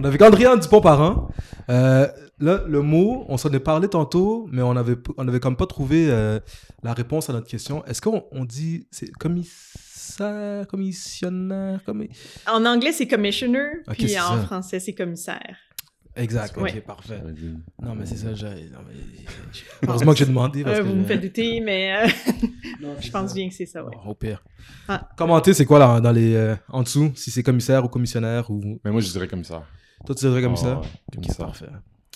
On avait Andréan Dupont-Parent. Euh, là, le mot, on s'en est parlé tantôt, mais on avait, on avait comme pas trouvé euh, la réponse à notre question. Est-ce qu'on on dit, c'est commissaire, commissionnaire, commis... En anglais, c'est commissioner, puis en ça. français, c'est commissaire. Exact, ok, Ouais. parfait. Non, mais c'est ça, j'ai... mais- Heureusement que j'ai demandé. Parce Euh, que vous me faites douter, mais euh, Non, je pense ça. bien que c'est ça, ouais. Au pire. Ah. Commentez, c'est quoi là, dans les, en dessous, si c'est commissaire ou commissionnaire ou... Mais moi, je dirais comme ça. Toi, tu dirais commissaire? Ah ouais, comme ça. parfait.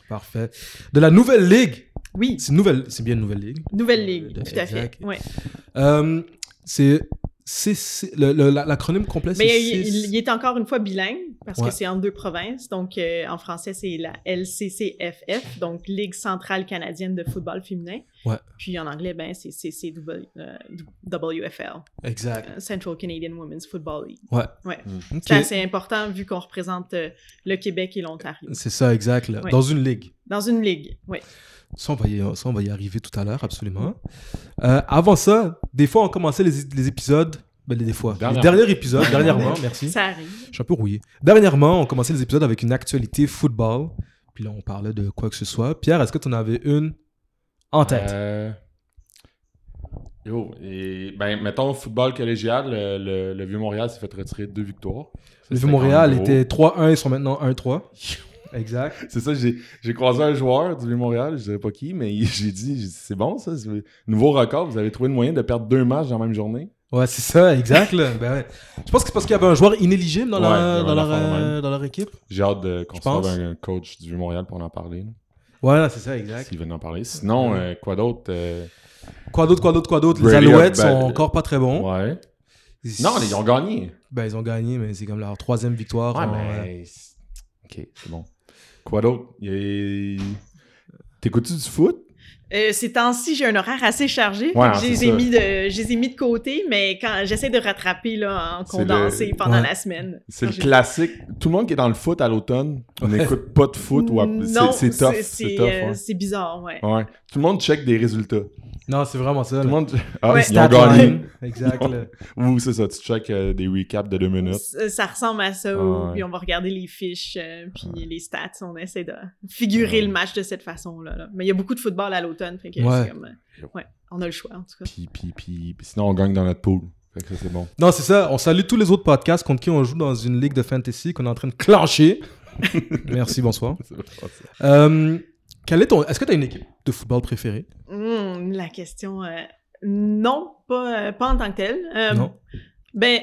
Parfait. De la nouvelle ligue. Oui, C'est une nouvelle, c'est bien une nouvelle ligue. nouvelle ligue, Euh, tout à fait. Ouais. Euh, c'est, c'est, c'est- le, le- la- l'acronyme complet, c'est Mais il, CIS. il- il est encore une fois bilingue parce Ouais. que c'est en deux provinces. Donc, euh, en français, c'est la LCCFF, donc Ligue centrale canadienne de football féminin. Ouais. Puis en anglais, ben, c'est CCW, euh, WFL, Exact. euh, Central Canadian Women's Football League. Ouais. Ouais. Ok. C'est assez important vu qu'on représente euh, le Québec et l'Ontario. C'est ça, exact. là. Dans une ligue. Dans une ligue, oui. Ça on, va y, ça, on va y arriver tout à l'heure, absolument. Euh, avant ça, des fois, on commençait les, les épisodes. Ben, les, des fois. Dernièrement. Les derniers épisodes, dernièrement, merci. Ça arrive. Je suis un peu rouillé. Dernièrement, on commençait les épisodes avec une actualité football. Puis là, on parlait de quoi que ce soit. Pierre, est-ce que tu en avais une en tête? Euh, Yo, et, ben, mettons, football collégial, le, le- le Vieux-Montréal s'est fait retirer deux victoires. Ça, Le Vieux-Montréal était 3-1, ils sont maintenant 1-3. Exact. C'est ça, j'ai croisé un joueur du Vieux-Montréal, je dirais pas qui, mais j'ai dit, c'est bon ça, nouveau record, vous avez trouvé le moyen de perdre deux matchs dans la même journée. Ouais, c'est ça, exact. là. Ben ouais. Je pense que c'est parce qu'il y avait un joueur inéligible dans, Ouais, leur, leur, euh, dans leur équipe. J'ai hâte de- qu'on un coach du Vieux-Montréal pour en parler. là, Voilà, c'est ça, exact. S'ils veulent en parler. Sinon, Ouais. euh, quoi d'autre euh, Quoi d'autre, quoi d'autre, quoi d'autre? Les Alouettes ben, sont encore pas très bons. Ouais. Ils- Non, ils ont gagné. Ben, ils ont gagné, mais c'est comme leur troisième victoire. Ouais, en- mais. Ok, c'est bon. Quoi d'autre? Il T'écoutes-tu du foot? Euh, ces temps-ci, j'ai un horaire assez chargé. Ouais, je, les ai mis de, je les ai mis de côté, mais quand j'essaie de rattraper là, en condensé le- pendant ouais. la semaine. C'est le classique. Tout le monde qui est dans le foot à l'automne Ouais. n'écoute pas de foot. ou à- Non, c'est- tough. c'est- euh, ouais. c'est bizarre, ouais. Ouais. Tout le monde check des résultats. Non, c'est vraiment ça. Tout le monde. Ah, Ouais. ils ont gagné. Exact. Ou c'est ça, tu check euh, des recaps de deux minutes. Ça, ça ressemble à ça, Ah ouais. puis on va regarder les fiches, euh, puis les stats, on essaie de figurer Ouais. le match de cette façon-là. là. Mais il y a beaucoup de football à l'automne, fait que Ouais. c'est comme... euh, ouais, on a le choix, en tout cas. Puis, puis, puis, puis sinon, on gagne dans notre pool. Fait que ça, c'est bon. Non, c'est ça. On salue tous les autres podcasts contre qui on joue dans une ligue de fantasy qu'on est en train de clencher. Merci, bonsoir. C'est bon, ça. Euh, quel est ton... Est-ce que tu as une équipe de football préférée? Hmm, la question... euh, non, pas, euh, pas en tant que telle. Euh, Non. Ben,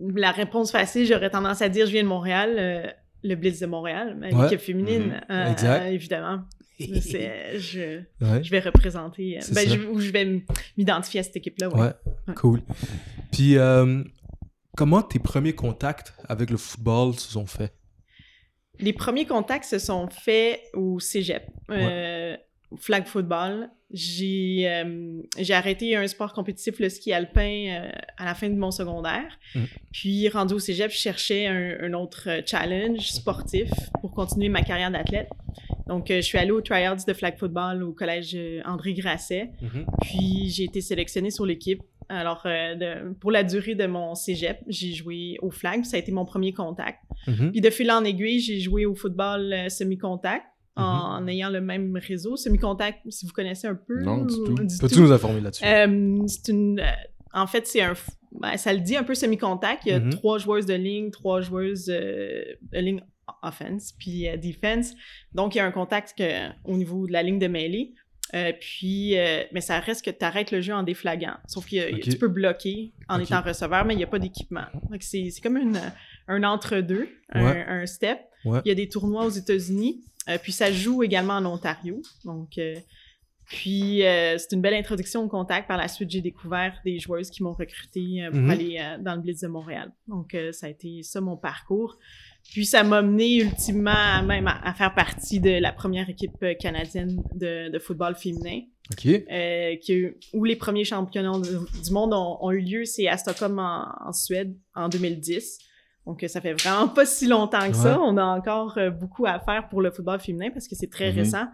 la réponse facile, j'aurais tendance à dire je viens de Montréal, euh, le Blitz de Montréal, ma- Ouais. féminine, Mhm. Exact. évidemment. Je, Ouais. je vais représenter, ben, je, ou je vais m'identifier à cette équipe-là. Ouais. Cool. Puis, comment tes premiers contacts avec le football se sont faits? Les premiers contacts se sont faits au cégep, euh, au flag football. J'ai euh, j'ai arrêté un sport compétitif, le ski alpin, euh, à la fin de mon secondaire. Mhm. Puis, rendu au cégep, je cherchais un, un autre euh, challenge sportif pour continuer ma carrière d'athlète. Donc, euh, je suis allée aux tryouts de flag football au collège euh, André Grasset. Puis j'ai été sélectionnée sur l'équipe. Alors, euh, de- pour la durée de mon cégep, j'ai joué au flag. Ça a été mon premier contact. Mhm. Puis de fil en aiguille, j'ai joué au football euh, semi-contact en, en ayant le même réseau. Semi-contact, si vous connaissez un peu. Non, du tout. Peux-tu nous informer là-dessus? Euh, c'est une, euh, en fait, c'est un. ben, ça le dit un peu semi-contact. Il y a Mhm. trois joueuses de ligne, trois joueuses euh, de ligne offense, puis euh, defense. Donc, il y a un contact que, au niveau de la ligne de mêlée. Euh, puis, euh, mais ça reste que tu arrêtes le jeu en déflaguant. Sauf que tu peux bloquer en étant receveur, mais il n'y a pas d'équipement. Donc, c'est c'est comme une, un entre-deux, un, Ouais. un step. Ouais. Il y a des tournois aux États-Unis. Euh, puis ça joue également en Ontario. Donc, puis c'est une belle introduction au contact. Par la suite, j'ai découvert des joueuses qui m'ont recruté pour Mhm. aller dans le Blitz de Montréal. Donc, ça a été ça mon parcours. Puis ça m'a mené ultimement à même à, à faire partie de la première équipe euh, canadienne de, de football féminin, Ok. euh, eu- où les premiers championnats du monde ont, ont eu lieu. C'est à Stockholm en, en Suède en 2010. Donc, euh, ça fait vraiment pas si longtemps que ça. On a encore beaucoup à faire pour le football féminin parce que c'est très Mhm. récent.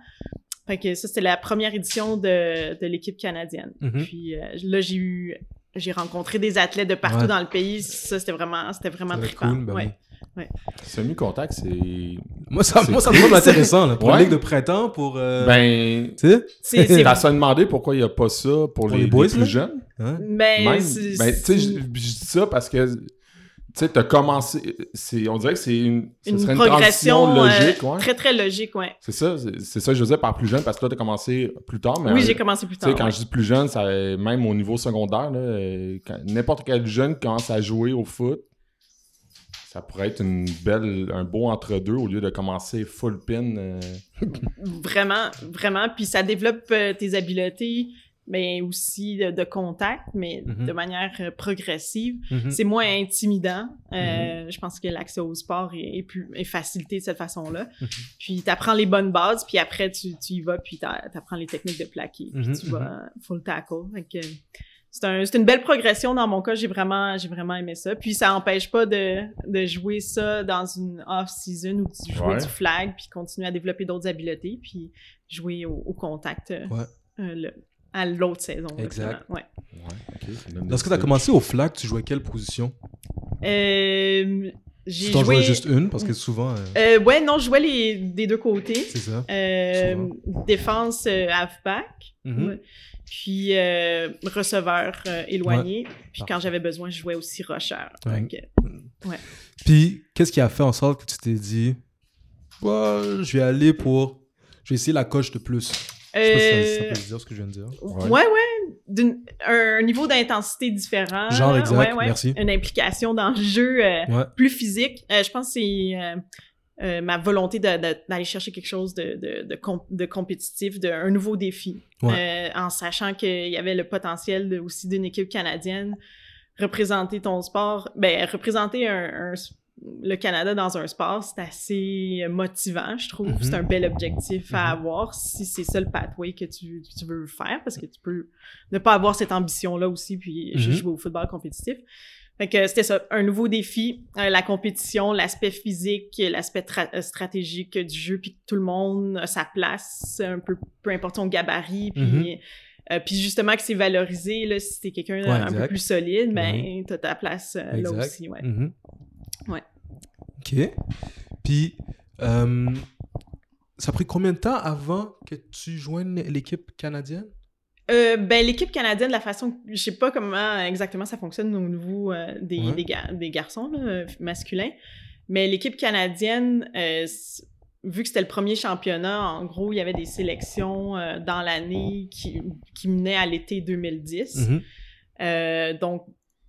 Fait que ça, c'était la première édition de, de l'équipe canadienne. Mhm. Puis euh, là, j'ai eu... J'ai rencontré des athlètes de partout Ouais. dans le pays. Ça, c'était vraiment, c'était vraiment trippant. cool, ben ouais. oui. Ouais. Semi-contact, c'est. Moi, ça, moi, ça me semble intéressant, là, pour Ouais. une ligue de printemps, pour... euh, Ben. tu sais? T'as ça demandé pourquoi il n'y a pas ça pour, Pour les, les boys, les plus là? jeunes? Hein? ben, Ben, tu sais, je dis ça parce que. Tu sais, t'as commencé. c'est- On dirait que c'est une. progression euh, logique, ouais. très très logique, ouais. C'est ça, c'est ça que je disais par plus jeune parce que toi, t'as commencé plus tard. Mais oui, euh, j'ai commencé plus Tu sais, tard. quand ouais. je dis plus jeune, ça, même au niveau secondaire, là, euh, quand n'importe quel jeune commence à jouer au foot, ça pourrait être une belle, un beau entre-deux au lieu de commencer full pin. euh, Vraiment, vraiment. Puis ça développe euh, tes habiletés, mais aussi de, de contact, mais Mhm. de manière euh, progressive. Mhm. C'est moins intimidant. Euh, Je pense que l'accès au sport est, est plus est facilité de cette façon-là. Mhm. Puis tu apprends les bonnes bases, puis après tu, tu y vas, puis tu apprends les techniques de plaquer, puis Mhm, tu vas full tackle. Fait que c'est un- c'est une belle progression dans mon cas. J'ai vraiment, j'ai vraiment aimé ça. Puis ça empêche pas de, de jouer ça dans une off-season où tu joues Ouais. du flag, puis continuer à développer d'autres habiletés, puis jouer au, au contact euh, Ouais. euh, le- à l'autre saison. Exact. Ouais. Lorsque tu as commencé au flag, tu jouais quelle position? Euh, j'ai Tu t'en joué. jouais juste une, parce que souvent, euh, Euh, ouais, non, je jouais les, des deux côtés. c'est ça. Euh, défense euh, halfback. Mhm. Ouais. Puis euh, receveur euh, éloigné. Puis quand j'avais besoin, je jouais aussi rusher. Ouais. Donc, euh, Puis, qu'est-ce qui a fait en sorte que tu t'es dit, bah, je vais aller pour. Je vais essayer la coche de plus? Je sais pas si ça, ça euh, peut dire ce que je viens de dire. ouais, ouais. d'une- un niveau d'intensité différent. Genre, exact, Ouais, ouais. merci. Une implication dans le jeu euh, Ouais. plus physique. Euh, je pense que c'est euh, ma volonté d'aller chercher quelque chose de, de, de, com- de compétitif, de, un nouveau défi. Ouais. Euh, en sachant qu'il y avait le potentiel de- aussi d'une équipe canadienne. Représenter ton sport, ben, représenter un, un- le Canada dans un sport, c'est assez motivant, je trouve. Mhm. C'est un bel objectif à Mhm. avoir si c'est ça le pathway que tu, veux faire, parce que tu peux ne pas avoir cette ambition-là aussi, puis Mhm. jouer au football compétitif. Fait que c'était ça, un nouveau défi, euh, la compétition, l'aspect physique, l'aspect euh, stratégique du jeu, puis que tout le monde a sa place, un peu, peu importe son gabarit, puis, Mhm. euh, puis justement que c'est valorisé, là, si t'es quelqu'un Ouais, un peu plus solide, ben t'as ta place euh, là aussi, ouais. Mhm. Ouais. OK. Puis, ça a pris combien de temps avant que tu joignes l'équipe canadienne? Euh, ben, l'équipe canadienne, la façon, je sais pas comment exactement ça fonctionne au niveau euh, des, Ouais. des, gar- des garçons là, euh, masculins, mais l'équipe canadienne, euh, vu que c'était le premier championnat, en gros, il y avait des sélections dans l'année qui, qui menaient à l'été 2010. Mhm. Euh, donc,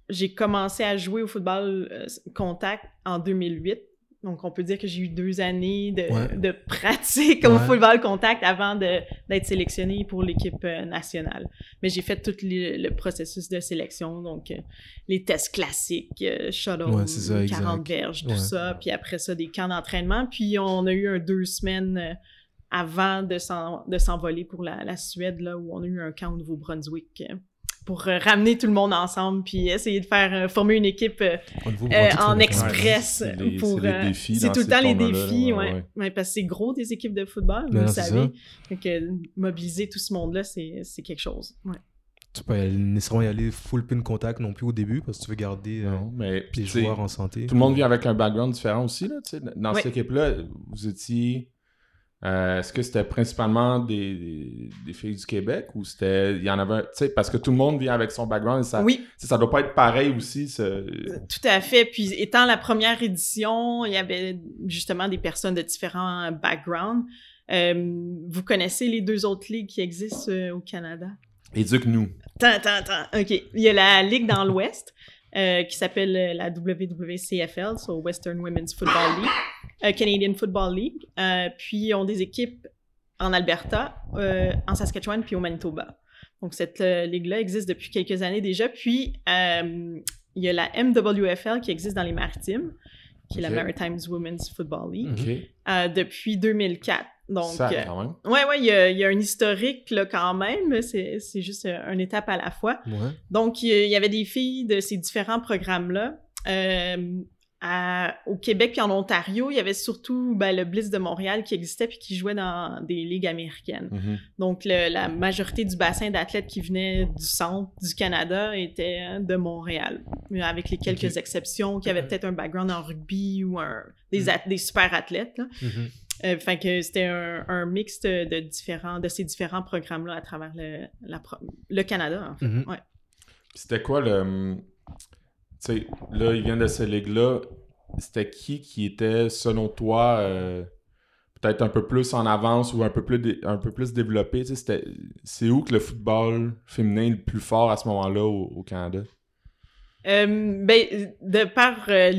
j'ai commencé à jouer au football contact en 2008. Donc, on peut dire que j'ai eu deux années de, Ouais. de pratique au Ouais. football contact avant d'être sélectionné pour l'équipe euh, nationale. Mais j'ai fait tout le, le processus de sélection, donc euh, les tests classiques, euh, shuttle, Ouais, c'est ça, 40 exact. verges, tout ça. Puis après ça, des camps d'entraînement. Puis on a eu un deux semaines euh, avant de s'envoler pour la, la Suède, là, où on a eu un camp au Nouveau-Brunswick. Pour euh, ramener tout le monde ensemble, puis essayer de faire euh, former une équipe euh, euh, en express Ouais, c'est les- pour c'est les euh, défis c'est dans tout le temps les défis ouais, ouais, ouais. Ouais, parce que c'est gros des équipes de football vous savez que mobiliser tout ce monde là c'est c'est quelque chose ouais. Tu peux pas y aller- nécessairement y aller full pin contact non plus au début parce que tu veux garder euh, Non, mais les joueurs en santé. Tout le monde vient avec un background différent aussi. Là, tu sais. Dans Oui. cette équipe-là, vous étiez. Euh, Est-ce que c'était principalement des, des, des filles du Québec ou c'était. Il y en avait. Tu sais, parce que tout le monde vient avec son background et ça. oui Ça doit pas être pareil aussi. ce- tout à fait puis étant la première édition il y avait justement des personnes de différents backgrounds Euh, vous connaissez les deux autres ligues qui existent euh, au Canada? Éduque-nous. Attends, attends, attends. OK. Il y a la ligue dans l'Ouest qui s'appelle la WWCFL, so Western Women's Football League, Canadian Football League. Euh, puis, ils ont des équipes en Alberta, euh, en Saskatchewan, puis au Manitoba. Donc, cette euh, ligue-là existe depuis quelques années déjà. Puis, euh, il y a la MWFL qui existe dans les Maritimes, qui est la Maritime Women's Football League, euh, depuis 2004. Donc, ça, euh, quand même. Ouais, ouais, il y a, il y a un historique là quand même. C'est c'est juste euh, une étape à la fois. Ouais. Donc, il y a- il y avait des filles de ces différents programmes-là. Euh, au Québec puis en Ontario, il y avait surtout ben, le Blitz de Montréal qui existait puis qui jouait dans des ligues américaines. Mhm. Donc, le- la majorité du bassin d'athlètes qui venaient du centre du Canada était de Montréal, avec les quelques exceptions qui avaient peut-être un background en rugby ou un, des, super athlètes. là. Mhm. Euh, fait que c'était un, un mix de, différents, de ces différents programmes-là à travers le, la pro- le Canada. en fait. Mhm. C'était quoi le. Tu sais, là, il vient de ces ligues-là. C'était qui qui était, selon toi, euh, peut-être un peu plus en avance ou un peu plus, un peu plus développé? C'est où que le football féminin est le plus fort à ce moment-là au Canada? Euh, ben, de par euh,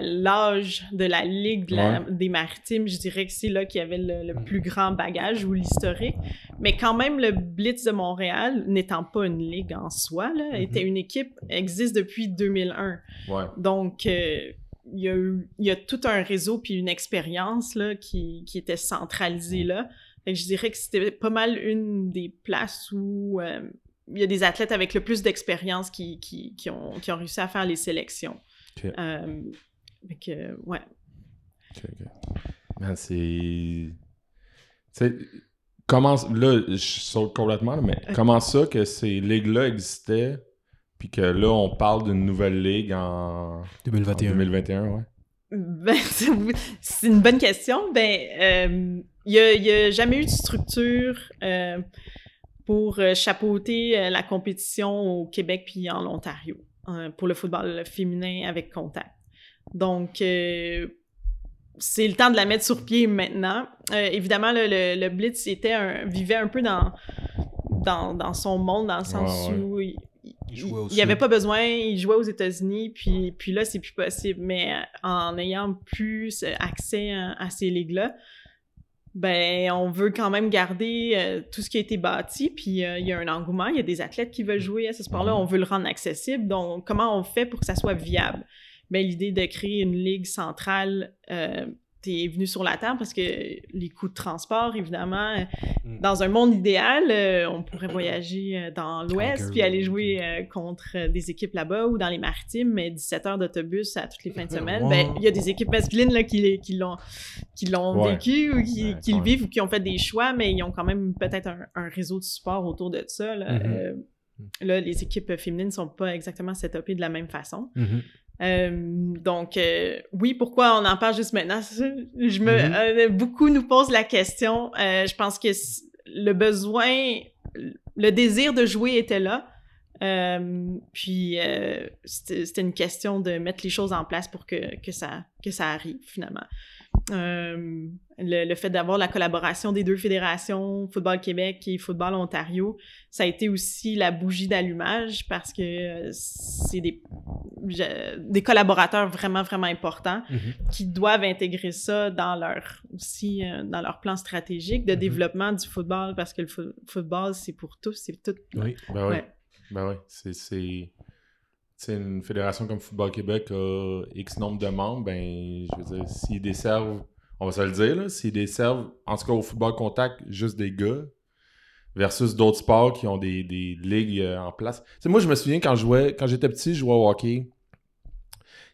l'âge de la Ligue de la- des Maritimes, je dirais que c'est là qu'il y avait le, le plus grand bagage ou l'historique. Mais quand même, le Blitz de Montréal, n'étant pas une ligue en soi, là, Mhm. était une équipe, existe depuis 2001. Ouais. Donc, euh, il y, a eu- il y a tout un réseau puis une expérience là, qui, qui était centralisée là. Fait que je dirais que c'était pas mal une des places où euh, il y a des athlètes avec le plus d'expérience qui, qui, qui ont, qui ont réussi à faire les sélections. Ok. Euh, fait que, ouais. Ok, ok. Man, c'est. Tu sais, comment. Là, je saute complètement, mais comment ça que ces ligues-là existaient, puis que là, on parle d'une nouvelle ligue en, en 2021. 2021, ouais? Ben, c'est c'est une bonne question. Ben, euh, il n'y a, jamais eu de structure euh, pour euh, chapeauter euh, la compétition au Québec puis en Ontario euh, pour le football féminin avec contact. Donc, euh, c'est le temps de la mettre sur pied maintenant. Euh, évidemment, le, le- le Blitz était un- vivait un peu dans, dans, dans son monde, dans le sens Ouais, ouais. où il, il avait pas besoin, il jouait aux États-Unis, puis, puis là, c'est plus possible. Mais en ayant plus accès à, à ces ligues-là, ben, on veut quand même garder euh, tout ce qui a été bâti, puis euh, il y a un engouement, il y a des athlètes qui veulent jouer à ce sport-là, on veut le rendre accessible. Donc, comment on fait pour que ça soit viable? Ben, l'idée de créer une ligue centrale euh, t'es venu sur la table parce que les coûts de transport, évidemment, euh, Mm. dans un monde idéal, euh, on pourrait voyager euh, dans l'Ouest puis aller jouer euh, contre des équipes là-bas ou dans les maritimes, mais 17 heures d'autobus à toutes les fins de semaine. Ben, il y a des équipes masculines là, qui, qui l'ont qui l'ont Ouais. vécu ou qui, Ouais, qui le vivent ou qui ont fait des choix, mais ils ont quand même peut-être un, un réseau de support autour de ça. Là, Mhm. Euh, là, les équipes féminines sont pas exactement setupées de la même façon. Mhm. Euh, donc, euh, oui, pourquoi on en parle juste maintenant? Je me, Mhm. euh, beaucoup nous posent la question. Euh, je pense que le besoin, le désir de jouer était là. Puis, c'était c'était une question de mettre les choses en place pour que, que, ça, que ça arrive, finalement. Le, le fait d'avoir la collaboration des deux fédérations, Football Québec et Football Ontario, ça a été aussi la bougie d'allumage parce que euh, c'est des, des collaborateurs vraiment, vraiment importants Mhm. qui doivent intégrer ça dans leur aussi euh, dans leur plan stratégique de Mhm. développement du football parce que le fo- football c'est pour tous, c'est tout. Oui. Ben oui. Ben oui. C'est. une fédération comme Football Québec a X nombre de membres, ben, je veux dire, s'ils desservent, on va se le dire, là, s'ils desservent, en tout cas au football contact, juste des gars, versus d'autres sports qui ont des, des ligues euh, en place. Tu sais, moi, je me souviens quand je jouais, quand j'étais petit, je jouais au hockey.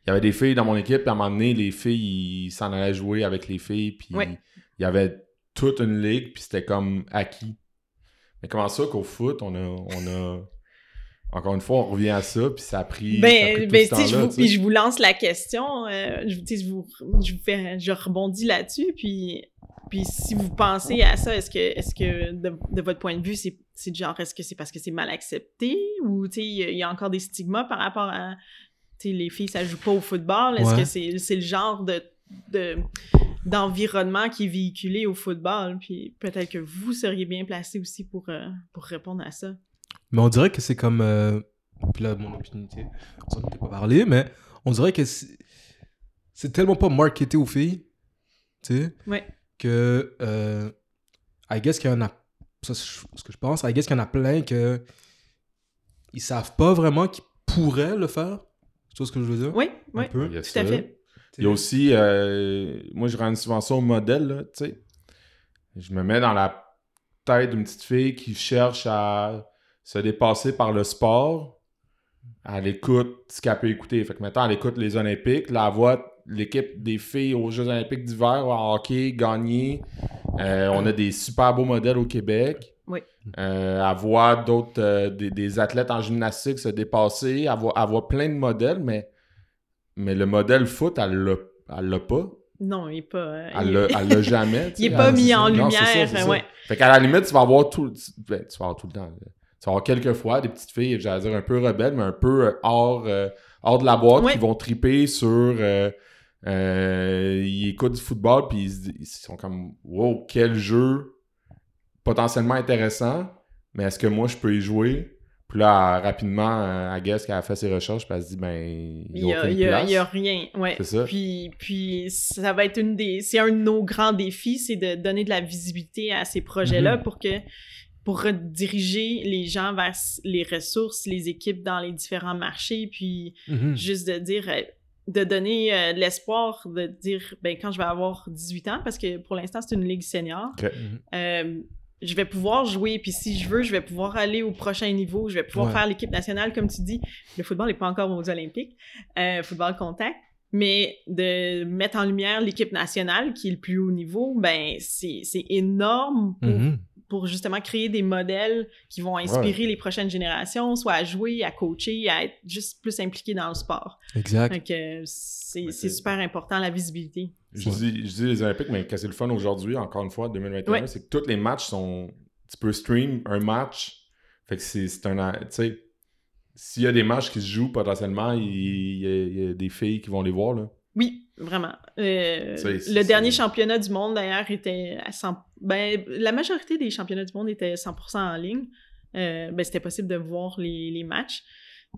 Il y avait des filles dans mon équipe, puis à un moment donné, les filles, ils s'en allaient jouer avec les filles, puis il y avait toute une ligue, puis c'était comme acquis. Mais comment ça qu'au foot, on a, on a... Encore une fois, on revient à ça, puis ça a pris, ça a pris Ben, tout ben ce tu sais, je vous, puis je vous lance la question, euh, je, tu sais, je vous, je vous fais, je rebondis là-dessus, puis, puis si vous pensez à ça, est-ce que, est-ce que de, de votre point de vue, c'est, c'est du genre, est-ce que c'est parce que c'est mal accepté, ou tu sais, il y a- il y, a encore des stigmas par rapport à, tu sais, les filles, ça joue pas au football, est-ce Ouais. que c'est, c'est le genre de, de d'environnement qui est véhiculé au football, puis peut-être que vous seriez bien placé aussi pour, euh, pour répondre à ça. Mais on dirait que c'est comme. euh, Puis là, mon sais, on s'en était pas parlé, mais on dirait que c'est tellement pas marketé aux filles, tu sais, Ouais. que. Euh, I guess qu'il y en a. Ça, c'est ce que je pense. I guess qu'il y en a plein que. Ils savent pas vraiment qu'ils pourraient le faire. Tu vois ce que je veux dire? Oui, Un oui, peu. Il y a tout à fait. Il y a aussi, euh, moi je rends souvent ça au modèle, là, tu sais. Je me mets dans la tête d'une petite fille qui cherche à se dépasser par le sport. elle écoute ce qu'elle peut écouter. Fait que maintenant, elle écoute les Olympiques. Elle voit l'équipe des filles aux Jeux Olympiques d'hiver en hockey gagner. Euh, on a des super beaux modèles au Québec. Oui. Euh, elle voit d'autres, euh, des, des athlètes en gymnastique se dépasser. Elle voit, elle voit plein de modèles, mais, mais le modèle foot, elle l'a, elle l'a pas. Non, il n'est pas. euh, Elle il- l'a, elle l'a jamais. il n'est pas mis en non, lumière. ça. ouais. Fait qu'à la limite, tu vas avoir tout, ben, tu vas avoir tout le temps. là. Avoir quelques fois des petites filles, j'allais dire un peu rebelles, mais un peu euh, hors, euh, hors de la boîte, Ouais. qui vont triper sur. euh, euh, ils écoutent du football, puis ils, se disent- ils sont comme Wow, quel jeu potentiellement intéressant, mais est-ce que moi je peux y jouer? Puis là, rapidement, guess qu'elle a fait ses recherches, puis elle se dit Ben, il n'y a y y a rien. Ouais. C'est ça. Puis, puis ça va être une des. C'est un de nos grands défis, c'est de donner de la visibilité à ces projets-là Mhm. pour que pour rediriger les gens vers les ressources, les équipes dans les différents marchés, puis Mhm. juste de dire euh, de donner euh, de l'espoir, de dire ben quand je vais avoir 18 ans, parce que pour l'instant c'est une ligue senior, Mhm. euh, je vais pouvoir jouer, puis si je veux, je vais pouvoir aller au prochain niveau, je vais pouvoir Ouais. faire l'équipe nationale, comme tu dis. Le football n'est pas encore aux Olympiques, euh, football contact, mais de mettre en lumière l'équipe nationale, qui est le plus haut niveau, ben c'est c'est énorme pour, Mhm. Pour justement créer des modèles qui vont inspirer les prochaines générations, soit à jouer, à coacher, à être juste plus impliqués dans le sport. Exact. Donc, euh, c'est Ouais, super important, la visibilité. Je dis, je dis les Olympiques, mais qu'est-ce que c'est le fun aujourd'hui, encore une fois, 2021, Ouais. c'est que tous les matchs sont. Tu peux stream un match. Fait que c'est c'est un. Tu sais, s'il y a des matchs qui se jouent potentiellement, il il y, a, il y a des filles qui vont les voir. Là. Oui, vraiment. Euh, le dernier championnat du monde, d'ailleurs, était à 100... Ben, la majorité des championnats du monde étaient 100% en ligne. Euh, ben, c'était possible de voir les, les matchs.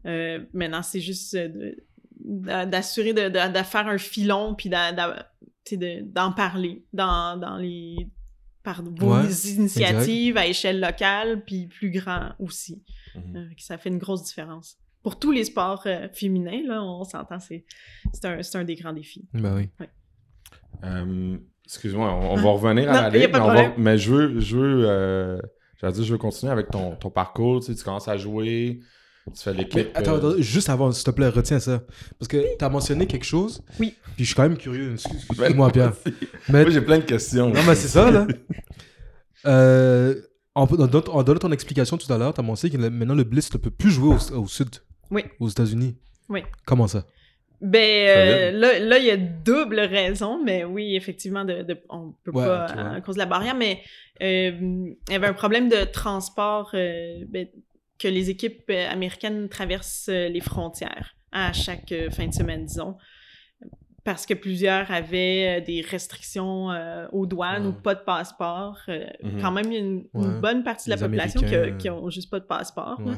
Euh, maintenant, c'est juste d'assurer de, de- de faire un filon puis d'en parler dans, dans les par vos Ouais, initiatives à échelle locale puis plus grand aussi. Que ça fait une grosse différence. Pour tous les sports euh, féminins, là, on s'entend, c'est c'est un, c'est un des grands défis. Ben oui. Euh, Excuse-moi, on, on va revenir à Non, la ligue, mais, on va- problème. mais je veux. Je veux euh, j'allais dire, je veux continuer avec ton, ton parcours. Tu, sais, tu commences à jouer, tu fais l'équipe. attends, euh, attends, juste avant, s'il te plaît, retiens ça. Parce que tu as mentionné quelque chose. Oui. Puis je suis quand même curieux. Excuse- Excuse-moi, Pierre. Mais, Moi, j'ai plein de questions. non, mais c'est ça, là. Euh, en, dans, dans- en donnant ton explication tout à l'heure, tu as mentionné que maintenant le Blitz ne peut plus jouer au, au Sud. Oui. Aux États-Unis? Oui. Comment ça? Ben, euh, là, là, il y a double raison, mais oui, effectivement, de, de- on peut Ouais, pas à cause de la barrière, mais euh, il y avait un problème de transport euh, ben, que les équipes américaines traversent les frontières à chaque fin de semaine, disons. Parce que plusieurs avaient euh, des restrictions euh, aux douanes Ouais. ou pas de passeport. Euh, Mhm. Quand même, il y a une, une Ouais. bonne partie de la Les population qui, a- Américains, qui ont juste pas de passeport. Ouais.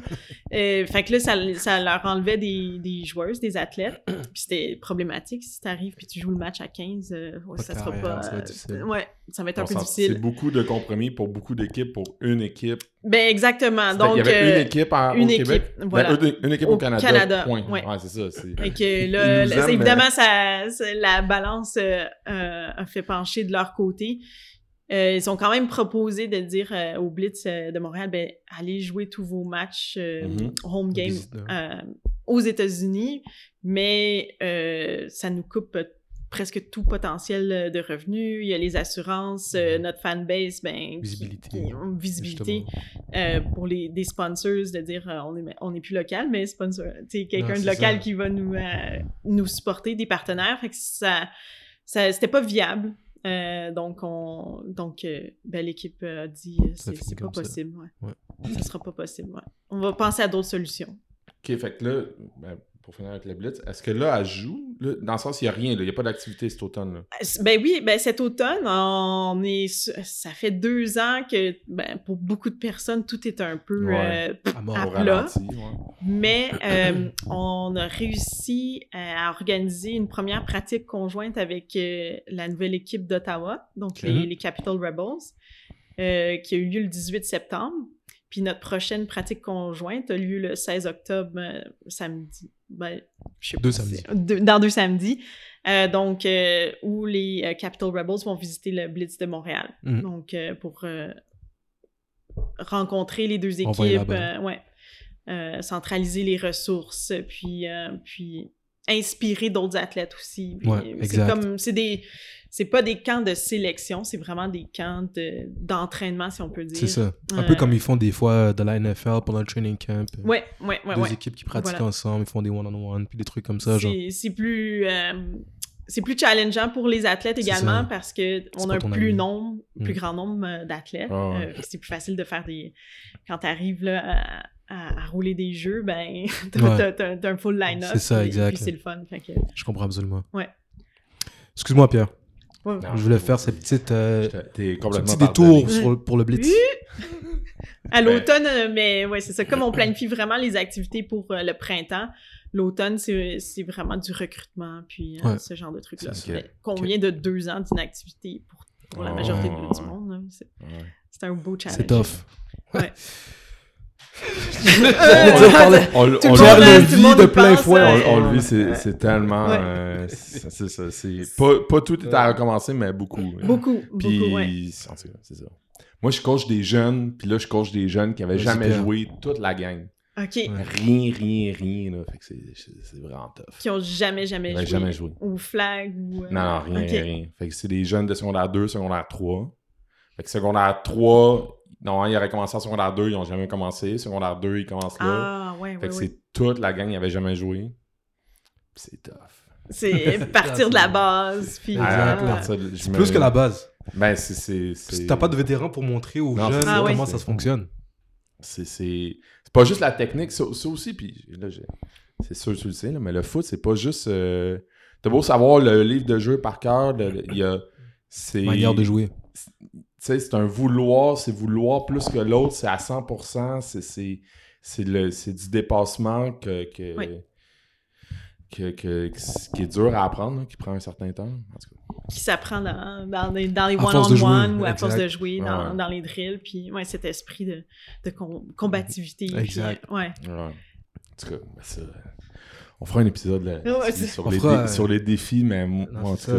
Euh, fait que là, ça, ça leur enlevait des, des joueuses, des athlètes. Puis c'était problématique. Si t'arrives puis tu joues le match à 15, euh, ça sera carrière, pas. ça va être euh, difficile. ouais, ça va être un peu difficile. C'est beaucoup de compromis pour beaucoup d'équipes, pour une équipe. Ben exactement. Donc, il y avait euh, une équipe en- une au équipe, Québec. voilà. Ben, une, une équipe au, Au Canada. Canada, Point. ouais. Ouais, c'est ça. c'est- Fait que là, nous là, aiment, évidemment, ça, ça- la balance euh, euh, a fait pencher de leur côté. Euh, ils ont quand même proposé de dire euh, au Blitz de Montréal, ben, allez jouer tous vos matchs euh, Mhm. home game euh, aux États-Unis, mais euh, ça nous coupe presque tout potentiel euh, de revenus. Il y a les assurances, euh, notre fanbase, ben, Visibilité. qui visibilité euh, pour les, des sponsors de dire euh, on est on n'est plus local, mais sponsor, tu sais, quelqu'un de local ça. qui va nous, euh, nous supporter, des partenaires. Fait que ça, ça c'était pas viable. Euh, donc, on, donc euh, ben, l'équipe a dit euh, c'est pas comme ça. possible. Ouais. Ouais. Ça sera pas possible. Ouais. On va penser à d'autres solutions. OK, fait que là, ben, pour finir avec le Blitz, est-ce que là, elle joue? là? dans le sens, il n'y a rien, il n'y a pas d'activité cet automne. Là. Ben oui, ben cet automne, on est, ça fait deux ans que ben, pour beaucoup de personnes, tout est un peu Ouais. euh, À mort. À plat. ralenti, ouais. Mais euh, on a réussi euh, à organiser une première pratique conjointe avec euh, la nouvelle équipe d'Ottawa, donc les, Mhm. les Capital Rebels, euh, qui a eu lieu le 18 septembre. Puis notre prochaine pratique conjointe a lieu le 16 octobre, euh, samedi. Ben, je sais Deux pas samedis. deux- dans deux samedis. Euh, donc, euh, où les Capital Rebels vont visiter le Blitz de Montréal. Mhm. Donc, pour rencontrer les deux équipes. ouais. centraliser les ressources, puis, puis inspirer d'autres athlètes aussi. Ouais, c'est comme, c'est des, c'est pas des camps de sélection, c'est vraiment des camps de, d'entraînement, si on peut dire. C'est ça. Un Euh, peu comme ils font des fois de la NFL pendant le training camp. euh, Ouais, ouais, ouais, Deux ouais. équipes qui pratiquent Voilà. ensemble, ils font des one-on-one, puis des trucs comme ça. Genre. C'est, plus, euh, c'est plus challengeant pour les athlètes également parce que on a un plus ami. nombre, plus Mm. grand nombre euh, d'athlètes. Ah ouais. Euh, c'est plus facile de faire des. Quand tu arrives là, à, à- à rouler des jeux, ben t'as, Ouais. t'as- t'as- t'as un full line-up. C'est ça, puis- exact. Puis c'est le fun. Que, Je comprends absolument. Ouais. Excuse-moi, Pierre. Ouais. Non, je voulais faire ces petites, euh, T'es ce complètement petit détour pardonné. sur- pour le Blitz. À l'automne, euh, mais ouais, c'est ça. Comme on planifie vraiment les activités pour euh, le printemps, l'automne, c'est, c'est vraiment du recrutement, puis euh, Ouais. ce genre de trucs-là. Qu'on vient de deux ans d'inactivité pour, pour la majorité du monde. C'est, Ouais. c'est un beau challenge. C'est tough. Ouais. On parlait- On, le- euh, vit de plein fouet. on, on le vit, c'est, c'est tellement. Ouais. euh, c'est, c'est ça. C'est pas, pas tout est à recommencer, mais beaucoup. Beaucoup, Puis, beaucoup, cas, c'est ça. Moi, je coach des jeunes, puis là, je coach des jeunes qui avaient Vas-y, jamais joué toute la gang. OK. Rien, rien, rien. Là. Fait que c'est, c'est, c'est vraiment tough. Qui ont jamais, jamais joué. jamais joué. Ou flag, ou... euh, Non, non, rien, rien. Fait que c'est des jeunes de secondaire 2, secondaire 3. Fait que secondaire 3, non, ils auraient commencé en secondaire 2, ils n'ont jamais commencé. Secondaire 2, ils commencent là. Ah, ouais, fait ouais, que ouais. c'est toute la gang, ils n'avaient jamais joué. Puis C'est tough. C'est partir de la base, puis... Euh, C'est plus que la base. Ben, c'est. c'est, c'est- T'as pas de vétéran pour montrer aux Non, jeunes c'est. Ah comment ça se fonctionne. C'est, c'est, c'est pas juste la technique, ça, ça aussi, puis là, j'ai- c'est sûr que tu le sais, là, mais le foot, c'est pas juste. euh, T'as beau savoir le livre de jeu par cœur, il y a. C'est, Manière de jouer. Sais, c'est un vouloir, c'est vouloir plus que l'autre, c'est à 100%, c'est, c'est, c'est, le, c'est du dépassement que, que, Oui. que, que- que- qui est dur à apprendre, là, qui prend un certain temps. En tout cas. qui s'apprend dans, dans, les, dans one-on-one ou à exact. force de jouer dans, Ouais. dans les drills. Puis, ouais, cet esprit de, de com- combativité. Exact. ouais. Ouais. En tout cas, ben ça, on fera un épisode là, Ouais, sur, les fera, dé- euh, sur les défis, mais moi, Non, en tout cas,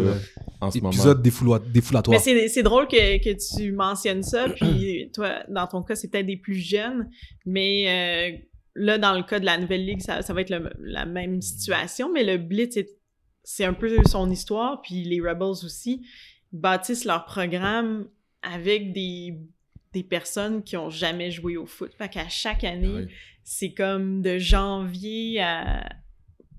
en ce moment. Épisode défoulatoire. Mais c'est c'est drôle que, que tu mentionnes ça. Puis, toi, dans ton cas, c'est peut-être des plus jeunes. Mais euh, là, dans le cas de la nouvelle ligue, ça, ça va être le- la même situation. Mais le Blitz, c'est- c'est un peu son histoire. Puis les Rebels aussi bâtissent leur programme avec des, des personnes qui ont jamais joué au foot. Fait qu'à chaque année, Ouais. c'est comme de janvier à,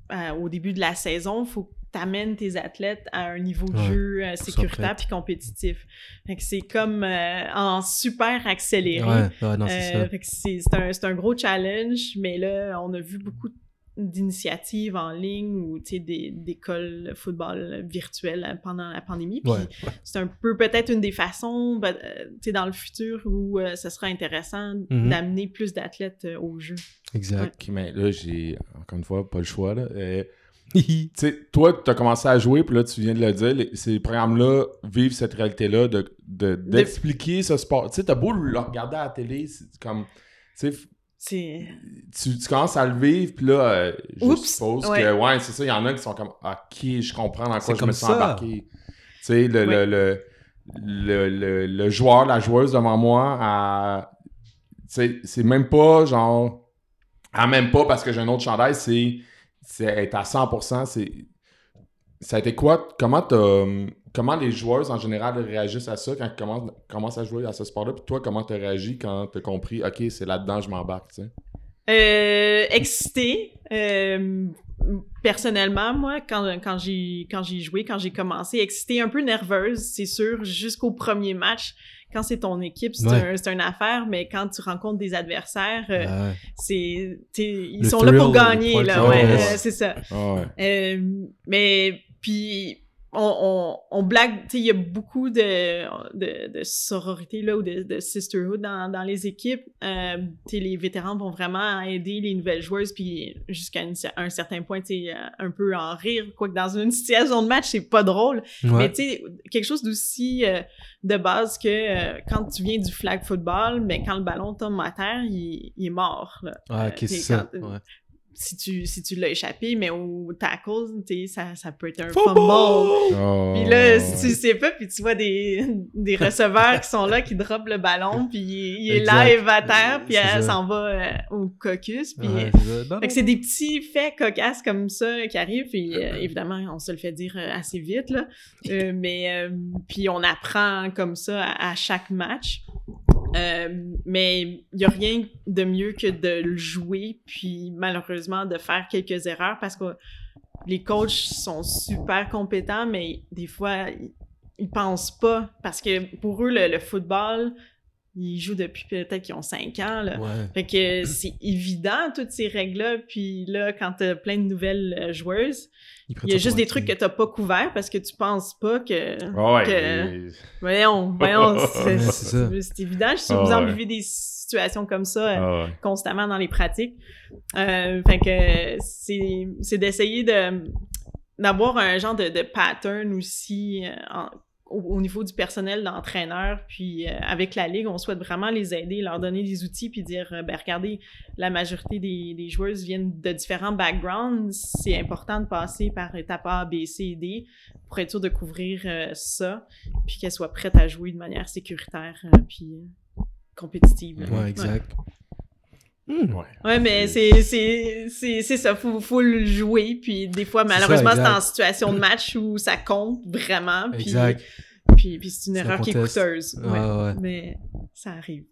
à- au début de la saison, il faut que tu amènes tes athlètes à un niveau de Ouais, jeu euh, sécuritaire puis compétitif. Fait que c'est comme euh, en super accéléré. Ouais, ouais, non, c'est Euh, ça. fait que c'est c'est un, c'est un gros challenge, mais là, on a vu beaucoup d'initiatives en ligne ou tu sais, des- d'écoles de football virtuelles pendant la pandémie. Puis Ouais, c'est un peu peut-être une des façons, ben, euh, tu sais, dans le futur où euh, ce sera intéressant Mhm. d'amener plus d'athlètes euh, au jeu. exact. Mais là, j'ai, encore une fois, pas le choix. Là. Euh, tu sais, toi, tu as commencé à jouer, puis là, tu viens de le dire, les- ces programmes-là vivent cette réalité-là de, de- d'expliquer ce sport. Tu sais, t'as beau le regarder à la télé, c'est comme. Tu sais, C'est. Tu, tu commences à le vivre, puis là, euh, je Oups, suppose ouais. que, ouais, c'est ça, il y en a qui sont comme, ok, je comprends dans quoi je me sens ça. embarqué. Tu sais, le, Ouais. le, le, le, le- le joueur, la joueuse devant moi, à- tu sais, c'est même pas genre, ah, même pas parce que j'ai un autre chandail, c'est, c'est être à 100%, c'est, ça a été quoi, comment t'as, comment les joueuses en général réagissent à ça quand ils commencent, commencent à jouer à ce sport-là, puis toi, comment t'as réagi quand t'as compris, ok, c'est là-dedans, je m'embarque, tu sais? Euh, excitée. euh, personnellement, moi, quand, quand j'ai quand j'ai joué, quand j'ai commencé, excitée, un peu nerveuse, c'est sûr, jusqu'au premier match. Quand c'est ton équipe, c'est Ouais. un, c'est une affaire, mais quand tu rencontres des adversaires, euh, Ouais. c'est ils Le sont là pour gagner, là, ouais, euh, c'est ça. Ah ouais. Euh, mais puis on, on, on blague, tu sais, il y a beaucoup de, de, de sororité là, ou de, de sisterhood dans, dans les équipes. Euh, tu sais, les vétérans vont vraiment aider les nouvelles joueuses, puis jusqu'à un certain point, tu sais, euh, un peu en rire, quoique dans une situation de match, c'est pas drôle. Mais tu sais, quelque chose d'aussi euh, de base que euh, quand tu viens du flag football, mais quand le ballon tombe à terre, il, il est mort. là. Ah, ça. Ouais. Si tu, si tu l'as échappé, mais au tackle, ça, ça peut être un fumble. Oh, puis là, si tu sais pas, puis tu vois des, des receveurs qui sont là, qui dropent le ballon, puis il, est live à terre, puis elle s'en va euh, au caucus. Puis, fait que c'est des petits faits cocasses comme ça qui arrivent, puis euh, évidemment, on se le fait dire euh, assez vite, là. mais puis on apprend comme ça à, à chaque match. Euh, mais il n'y a rien de mieux que de le jouer, puis malheureusement de faire quelques erreurs parce que les coachs sont super compétents, mais des fois, ils, pensent pas parce que pour eux, le football, ils jouent depuis peut-être qu'ils ont 5 ans. Là. Fait que c'est évident, toutes ces règles-là. Puis là, quand t'as plein de nouvelles euh, joueuses, il y a juste des trucs que t'as pas couverts parce que tu penses pas que... Ouais, Voyons, voyons, c'est évident. Je suis vous en vivez des situations comme ça euh, constamment dans les pratiques. Euh, fait que c'est d'essayer de d'avoir un genre de, de pattern aussi en, au, niveau du personnel d'entraîneur, puis euh, avec la ligue, on souhaite vraiment les aider, leur donner des outils, puis dire, euh, ben regardez, la majorité des, des, joueuses viennent de différents backgrounds, c'est important de passer par étape A, B, C, D pour être sûr de couvrir euh, ça, puis qu'elles soient prêtes à jouer de manière sécuritaire, puis compétitive. Ouais, exact. Ouais. Mais c'est, c'est, c'est, c'est ça, faut, faut le jouer, puis des fois, malheureusement, c'est en situation de match où ça compte vraiment, puis, puis, puis c'est une erreur qui est coûteuse. Ouais, Mais ça arrive.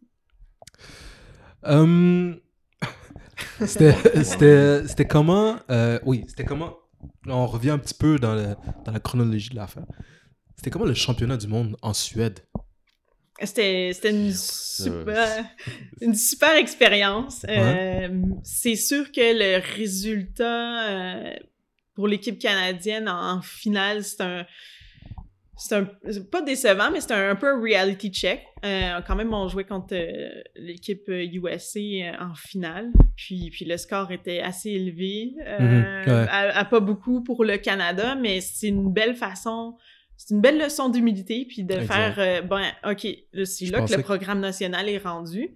Hum, c'était, c'était, c'était comment, euh, oui, c'était comment, on revient un petit peu dans, le, dans la chronologie de l'affaire. C'était comment le championnat du monde en Suède? C'était une super, une super expérience. Euh, c'est sûr que le résultat euh, pour l'équipe canadienne en, finale, c'est un. C'est un, pas décevant, mais c'est un, peu un reality check. Euh, quand même, on jouait contre l'équipe USA en finale. Puis, puis le score était assez élevé. Mm-hmm. à, pas beaucoup pour le Canada, mais c'est une belle façon c'est une belle leçon d'humilité, puis de faire, euh, ben, OK, c'est là que le programme national est rendu.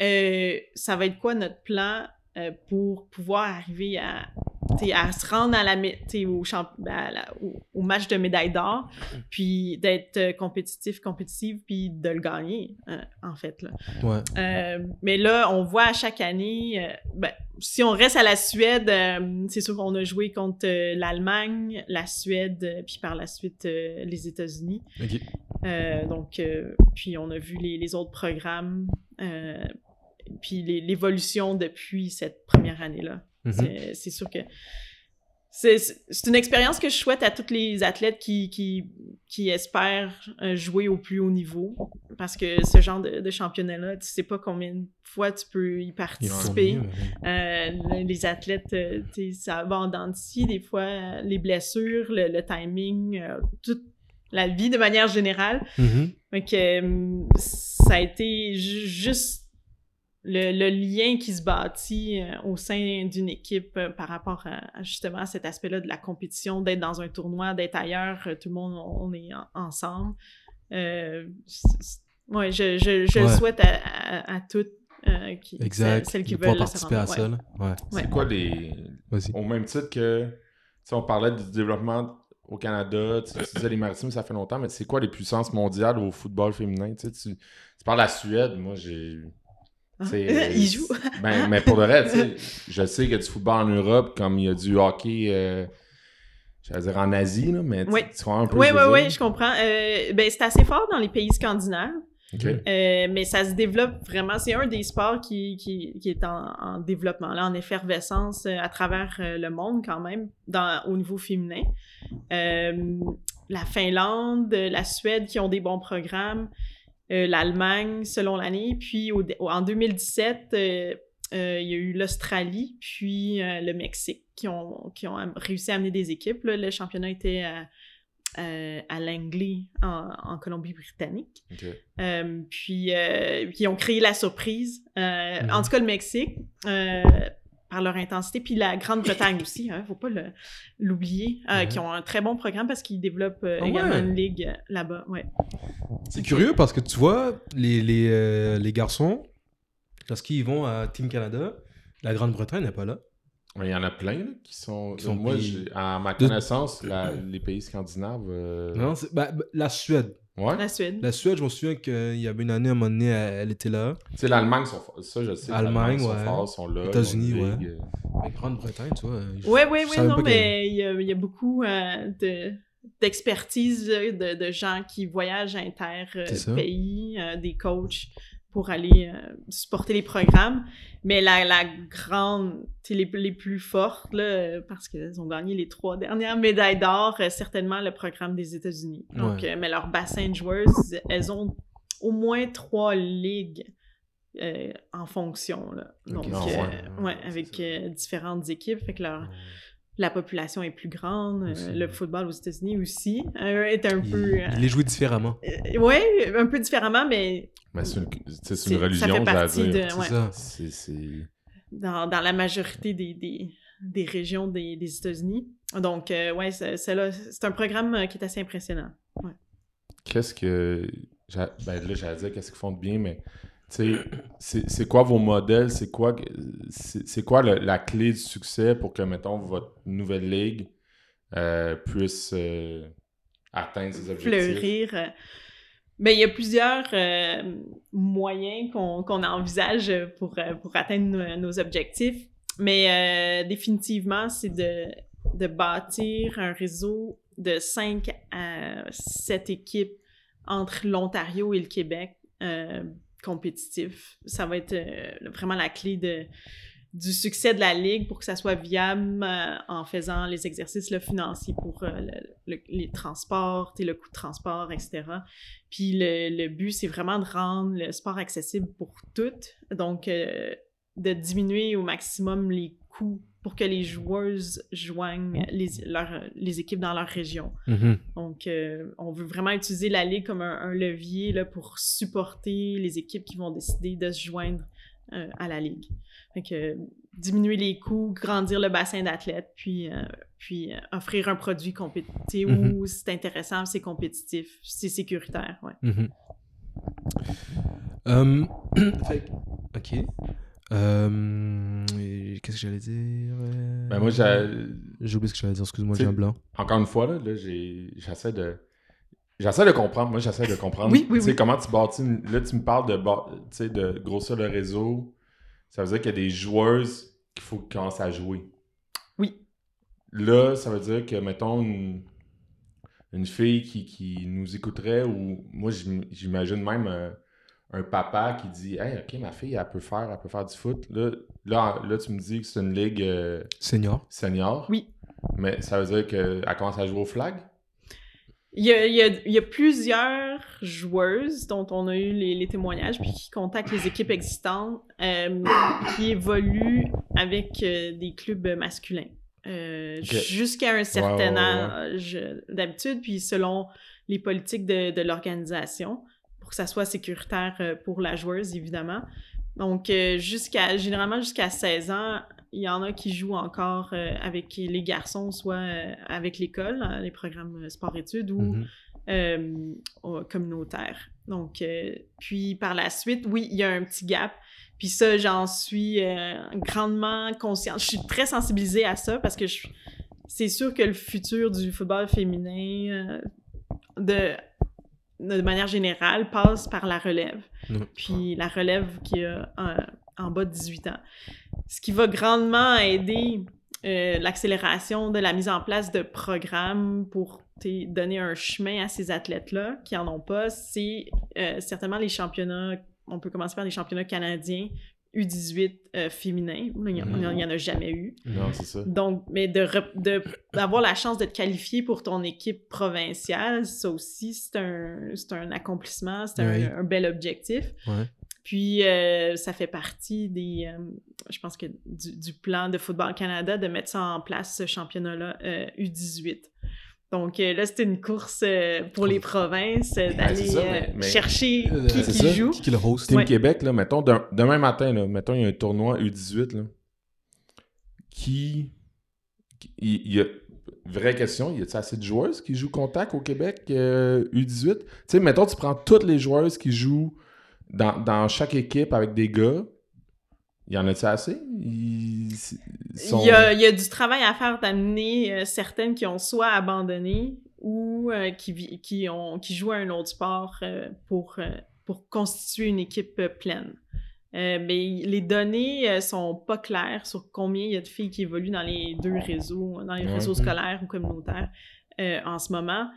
Euh, ça va être quoi notre plan euh, pour pouvoir arriver à, à se rendre à la, au, au, au, match de médaille d'or, puis d'être compétitif, compétitive, puis de le gagner, en fait. Là. mais là, on voit à chaque année, ben, si on reste à la Suède, c'est sûr qu'on a joué contre l'Allemagne, la Suède, puis par la suite les États-Unis. donc, puis on a vu les, les autres programmes puis l'évolution depuis cette première année-là. Mhm. C'est sûr que c'est une expérience que je souhaite à tous les athlètes qui, qui, qui, espèrent euh, jouer au plus haut niveau. Parce que ce genre de, championnat-là, tu sais pas combien de fois tu peux y participer. Euh, les athlètes, euh, ça va en dents des fois, les blessures, le, timing, toute la vie de manière générale. Donc, ça a été juste le, lien qui se bâtit euh, au sein d'une équipe euh, par rapport à, justement à cet aspect-là de la compétition, d'être dans un tournoi, d'être ailleurs, euh, tout le monde, on, est ensemble. ouais, je, je, le souhaite à, à, toutes. qui, exact. Celles qui veulent participer à ça. Ouais. C'est quoi les. Au même titre que. Si on parlait du développement au Canada, tu, disais les maritimes, ça fait longtemps, mais c'est quoi les puissances mondiales au football féminin? Tu, tu parles de la Suède, moi j'ai? il joue. ben, mais pour le reste, je sais qu'il y a du football en Europe, comme il y a du hockey, euh, dire en Asie, là, mais oui. tu, vois un peu. Oui, oui, oui, je comprends. Euh, ben, c'est assez fort dans les pays scandinaves. Euh, mais ça se développe vraiment. C'est un des sports qui, qui, qui est en, développement, là, en effervescence à travers le monde quand même, dans, au niveau féminin. la Finlande, la Suède qui ont des bons programmes. Euh, l'Allemagne selon l'année. Puis en 2017, euh, euh, il y a eu l'Australie, puis le Mexique qui ont, qui ont réussi à amener des équipes. Le championnat était à, à Langley, en, Colombie-Britannique. puis, ils ont créé la surprise. Mm-hmm. En tout cas, le Mexique, par leur intensité. Puis la Grande-Bretagne aussi, il hein, ne faut pas l'oublier, euh, qui ont un très bon programme parce qu'ils développent euh, ah également une ligue euh, là-bas. Ouais. C'est curieux parce que tu vois, les, les, les garçons, lorsqu'ils vont à Team Canada, la Grande-Bretagne n'est pas là. Il y en a plein là, qui sont. Qui sont moi, pays- à ma connaissance, la- les pays scandinaves. euh, Non, c'est- bah, bah, la Suède. Ouais. La Suède. La Suède, je me souviens qu'il y avait une année, à un moment donné, elle, elle était là. Tu sais, l'Allemagne sont forts. Ça, je sais. Allemagne, l'Allemagne sont ouais. forts, sont là. ont États-Unis, ouais. euh, Mais Grande-Bretagne, tu vois. je- oui, oui, savais non, mais il y, a, il y a beaucoup euh, de d'expertise de, de gens qui voyagent inter-pays, euh, des coachs pour aller euh, supporter les programmes. Mais la, la grande, les, les plus fortes, là, euh, parce qu'elles ont gagné les trois dernières médailles d'or, euh, certainement le programme des États-Unis. Donc, Ouais. euh, mais leur bassin de joueuses, elles ont au moins trois ligues euh, en fonction. Là. Donc. Ah, euh, ouais. ouais, C'est avec euh, différentes équipes. Fait que leur, la population est plus grande. euh, Aussi. le football aux États-Unis aussi euh, est un Il, peu. il les joue différemment. oui, un peu différemment, mais Mais c'est une, tu sais, c'est C'est- une ça religion, fait j'allais partie dire. de- ouais. ça. Dans, dans la majorité des, des, des régions des, des États-Unis. Donc, euh, ouais, c'est c'est là- c'est un programme euh, qui est assez impressionnant. Qu'est-ce que. Ben là, j'allais dire qu'est-ce qu'ils font de bien, mais. C'est quoi vos modèles? C'est quoi, quoi la clé du succès pour que, mettons, votre nouvelle ligue euh, puisse euh, atteindre ses objectifs? fleurir. euh, Ben, il y a plusieurs moyens qu'on envisage pour, pour atteindre nos, objectifs. Mais définitivement, c'est de, de bâtir un réseau de 5 à 7 équipes entre l'Ontario et le Québec compétitifs. Ça va être euh, vraiment la clé de, du succès de la Ligue pour que ça soit viable euh, en faisant les exercices là, financiers pour euh, le- le- les transports, sais, le coût de transport, etc. Puis le, le but, c'est vraiment de rendre le sport accessible pour toutes. Donc, de diminuer au maximum les coûts pour que les joueuses joignent les, leur- les équipes dans leur région. Mhm. Donc, euh, on veut vraiment utiliser la Ligue comme un, un levier là, pour supporter les équipes qui vont décider de se joindre euh, à la Ligue. Que, euh, diminuer les coûts, grandir le bassin d'athlètes, puis, euh, puis euh, offrir un produit compétitif Mhm. où c'est intéressant, c'est compétitif, c'est sécuritaire. Ouais. Fait que- ok. Euh, Qu'est-ce que j'allais dire? Euh, Ben moi, j'ai. Oublié ce que j'allais dire, excuse-moi, j'ai un blanc. Encore une fois, là, là, j'ai- j'essaie de. J'essaie de comprendre. Moi, j'essaie de comprendre. Oui, oui, Tu sais, oui. comment tu bâtis. une- Là, tu me parles de, de grossir le réseau. Ça veut dire qu'il y a des joueuses qu'il faut qu'ils commencent à jouer. Oui. Là, ça veut dire que, mettons, une, une fille qui, qui nous écouterait, ou moi, j'im- j'imagine même euh, un papa qui dit Hey, ok, ma fille, elle peut faire, elle peut faire du foot. Là, là, là tu me dis que c'est une ligue euh, Senior. senior. Oui. Mais ça veut dire qu'elle commence à jouer au flag? Il y, a, il y a- il y a plusieurs joueuses dont on a eu les, les témoignages puis qui contactent les équipes existantes euh, qui évoluent avec euh, des clubs masculins. Euh. Jusqu'à un certain âge d'habitude, puis selon les politiques de, de l'organisation, pour que ça soit sécuritaire euh, pour la joueuse, évidemment. Donc, euh, jusqu'à généralement jusqu'à 16 ans, il y en a qui jouent encore euh, avec les garçons, soit avec l'école, hein, les programmes sport-études, ou Mhm. euh, au- communautaire. Donc, puis par la suite, oui, il y a un petit gap. Puis ça, j'en suis euh, grandement consciente. Je suis très sensibilisée à ça parce que c'est sûr que le futur du football féminin, euh, de, de manière générale, passe par la relève. Puis la relève qui a en, en bas de 18 ans. Ce qui va grandement aider euh, l'accélération de la mise en place de programmes pour donner un chemin à ces athlètes-là qui en ont pas, c'est euh, certainement les championnats, on peut commencer par les championnats canadiens U18 euh, féminins. Il n'y en, il y en a jamais eu. Non, c'est ça. Donc, mais de de- d'avoir la chance d'être qualifié pour ton équipe provinciale, ça aussi, c'est un, c'est un accomplissement, c'est un, Oui. un bel objectif. Ouais. Puis, euh, ça fait partie des, euh, je pense que du, du plan de Football Canada de mettre ça en place, ce championnat-là euh, U18. Donc euh, là, c'était une course euh, pour les provinces euh, d'aller euh, mais- chercher Euh, qui, c'est qui ça. joue. Qui, qui le host Team Ouais. Québec, là, mettons, dem- demain matin, là, mettons, il y a un tournoi U18, là, qui... qui- Il y, a... Vraie question, y a-t-il assez de joueuses qui jouent contact au Québec euh, U18? Tu sais, mettons, tu prends toutes les joueuses qui jouent dans, dans chaque équipe avec des gars, y en a-t-il assez? Il- il, y a, il, y a, du travail à faire d'amener euh, certaines qui ont soit abandonné ou euh, qui, qui, ont, qui jouent à un autre sport euh, pour, pour constituer une équipe pleine. mais les données sont pas claires sur combien il y a de filles qui évoluent dans les deux réseaux, dans les réseaux scolaires ou communautaires en ce moment.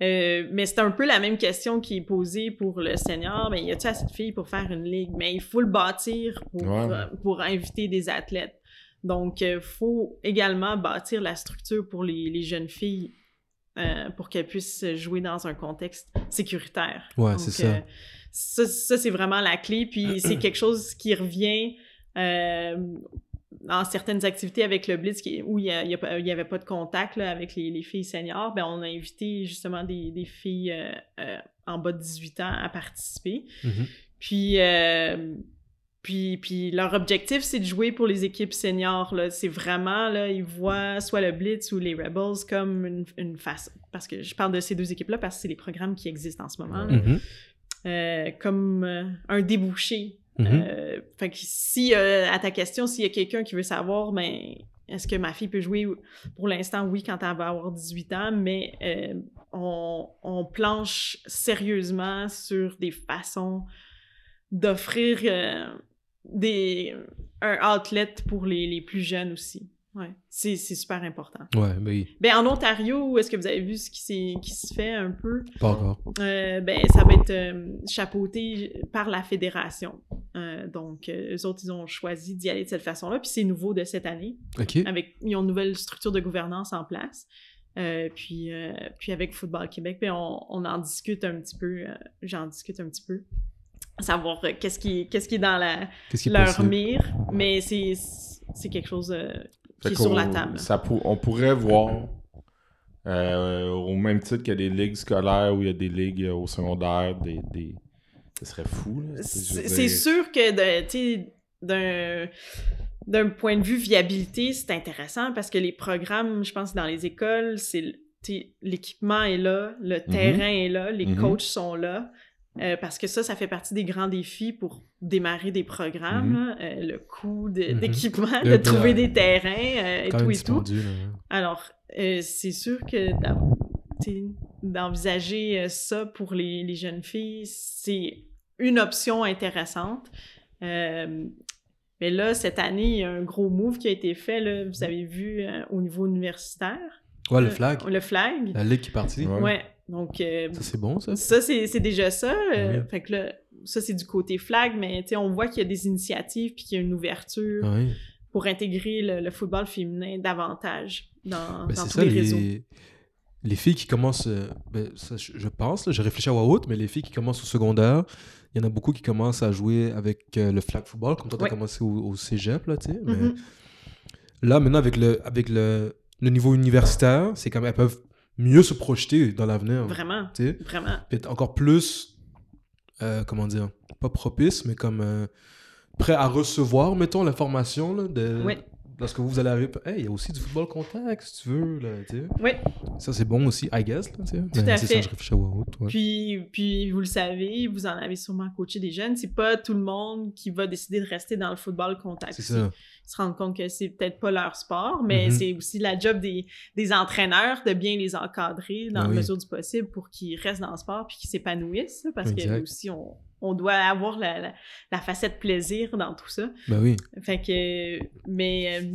Mais c'est un peu la même question qui est posée pour le senior. Mais y a-t-il assez de filles pour faire une ligue? Mais il faut le bâtir pour, pour inviter des athlètes. Donc, il euh, faut également bâtir la structure pour les, jeunes filles euh, pour qu'elles puissent jouer dans un contexte sécuritaire. Ouais, c'est ça. Euh, ça. ça. c'est vraiment la clé. Puis c'est quelque chose qui revient dans certaines activités avec le Blitz où il n'y avait pas de contact avec les, filles seniors. Ben, on a invité justement des, filles en bas de 18 ans à participer. Mm-hmm. Puis puis, leur objectif, c'est de jouer pour les équipes seniors. C'est vraiment, là, ils voient soit le Blitz ou les Rebels comme une, une face. Parce que je parle de ces deux équipes-là parce que c'est les programmes qui existent en ce moment. Mm-hmm. Euh, comme euh, un débouché. Euh, fait que si, à ta question, s'il y a quelqu'un qui veut savoir, ben, est-ce que ma fille peut jouer? Pour l'instant, oui, quand elle va avoir 18 ans, mais on, on, planche sérieusement sur des façons d'offrir des, un outlet pour les, les plus jeunes aussi. Ouais, c'est super important. Ouais, ben oui. Ben, en Ontario, est-ce que vous avez vu ce qui, qui se fait un peu? Pas encore. Euh, ben, ça va être euh, chapeauté par la fédération. Euh, donc, eux autres, ils ont choisi d'y aller de cette façon-là. Puis c'est nouveau de cette année. OK. Avec, ils ont une nouvelle structure de gouvernance en place. puis, puis avec Football Québec, ben, on, on en discute un petit peu. J'en discute un petit peu savoir qu'est-ce qui, qu'est-ce qui est dans la, leur mire, mais c'est, c'est quelque chose euh, qui est sur la table. Ça on pourrait voir, euh, au même titre qu'il y a des ligues scolaires où il y a des ligues au secondaire, des, des... ce serait fou. c'est, sûr que d'un d'un point de vue viabilité, c'est intéressant parce que les programmes, je pense, dans les écoles, c'est l'équipement est là, le mm-hmm. terrain est là, les mm-hmm. coachs sont là. Euh, parce que ça, ça fait partie des grands défis pour démarrer des programmes. Mhm. Euh, le coût mhm. d'équipement, de, trouver des terrains euh, et tout et tout. Alors, c'est sûr que d'envisager ça pour les, les, jeunes filles, c'est une option intéressante. mais là, cette année, il y a un gros move qui a été fait. Là, vous avez vu au niveau universitaire. Ouais, le flag. Le flag. La ligue qui est partie. ouais. Donc, euh, ça, c'est bon, ça? Ça, c'est déjà ça. Euh, fait que là, ça, c'est du côté flag, mais on voit qu'il y a des initiatives puis qu'il y a une ouverture pour intégrer le, football féminin davantage dans, ben, tous les, réseaux. Les filles qui commencent, euh, ben, ça, je pense, je réfléchis à haute, mais les filles qui commencent au secondaire, il y en a beaucoup qui commencent à jouer avec le flag football, comme toi, tu as commencé au, cégep, là, tu sais. Mm-hmm. là, maintenant, avec le, avec le, le niveau universitaire, c'est comme elles peuvent mieux se projeter dans l'avenir. Vraiment. Vraiment. Peut-être encore plus, euh, comment dire, pas propice, mais comme euh, prêt à recevoir, mettons, l'information de, oui lorsque vous, allez arriver, hey, il y a aussi du football contact, si tu veux. Là, oui. Ça, c'est bon aussi, I guess. Là, Tout ben, à fait. Ça, je réfléchis à puis, puis, vous le savez, vous en avez sûrement coaché des jeunes. C'est pas tout le monde qui va décider de rester dans le football contact. C'est ça. Ils se rendent compte que c'est peut-être pas leur sport, mais mm-hmm. c'est aussi la job des, des, entraîneurs de bien les encadrer dans ben la mesure du possible pour qu'ils restent dans le sport puis qu'ils s'épanouissent. Parce que aussi, on, on doit avoir la, la, facette plaisir dans tout ça. Ben oui. Fait que, mais, euh,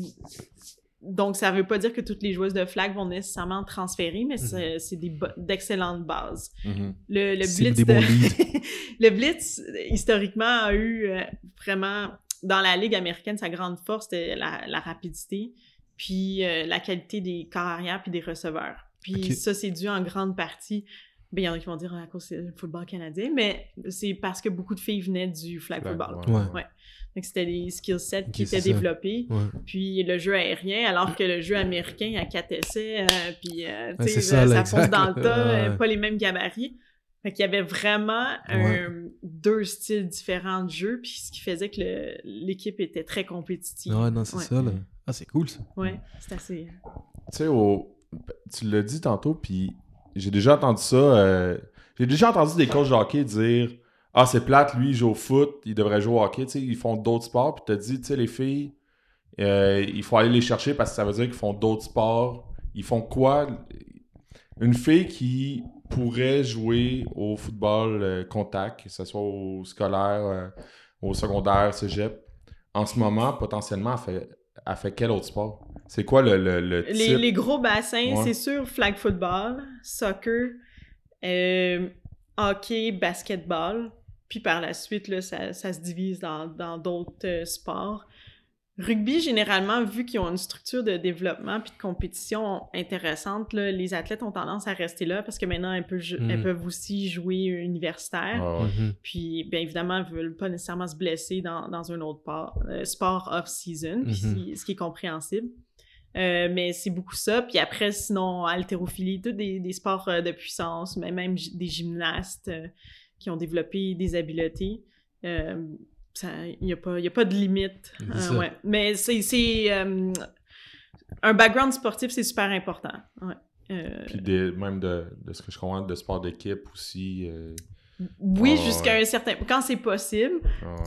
donc ça veut pas dire que toutes les joueuses de flag vont nécessairement transférer, mais c'est mhm. des d'excellentes bases. Mhm. Le, le Blitz, le Blitz, historiquement, a eu euh, vraiment, dans la Ligue américaine, sa grande force, c'était la, rapidité, puis euh, la qualité des carrières puis des receveurs. Puis ça, c'est dû en grande partie ben, il y en a qui vont dire à cause du football canadien, mais c'est parce que beaucoup de filles venaient du flag football. Ouais. Donc, c'était des skill sets qui étaient développés. Puis le jeu aérien, alors que le jeu américain à 4 essais, euh, puis euh, tu sais, ça, fonce dans le tas, euh, pas les mêmes gabarits. Fait qu'il y avait vraiment deux styles différents de jeu, puis ce qui faisait que l'équipe était très compétitive. Ouais, non, c'est ça. Là. Ah, c'est cool ça. Ouais, c'est assez. Tu sais, au... tu l'as dit tantôt, puis j'ai déjà entendu ça. Euh, j'ai déjà entendu des coachs de hockey dire Ah, c'est plate, lui, il joue au foot, il devrait jouer au hockey. ils font d'autres sports. Puis t'as dit, tu sais, les filles, Euh, il faut aller les chercher parce que ça veut dire qu'ils font d'autres sports. Ils font quoi? Une fille qui pourrait jouer au football euh, contact, que ce soit au scolaire, au secondaire, cégep, en ce moment, potentiellement, elle fait, elle fait quel autre sport? C'est quoi le, le, le Les, type? les gros bassins, Ouais. c'est sûr, flag football, soccer, euh, hockey, basketball. Puis par la suite, là, ça, ça se divise dans dans d'autres euh, sports. Rugby, généralement, vu qu'ils ont une structure de développement puis de compétition intéressante, là, les athlètes ont tendance à rester là parce que maintenant, elles peuvent, elles peuvent aussi jouer universitaire. Ouais. Mhm. Puis, bien évidemment, ils veulent pas nécessairement se blesser dans, dans un autre euh, sport off-season, Mhm. ce qui- est compréhensible. Euh, mais c'est beaucoup ça. Puis après, sinon, haltérophilie, tous des, des sports euh, de puissance, mais même des gymnastes euh, qui ont développé des habiletés. Euh, Il n'y a, pas- y a pas de limite. Euh, ouais. Mais c'est... euh, un background sportif, c'est super important. Ouais. Euh, Puis des- même de, de ce que je comprends, de sport d'équipe aussi. oui, Ah, jusqu'à ouais. un certain... Quand c'est possible.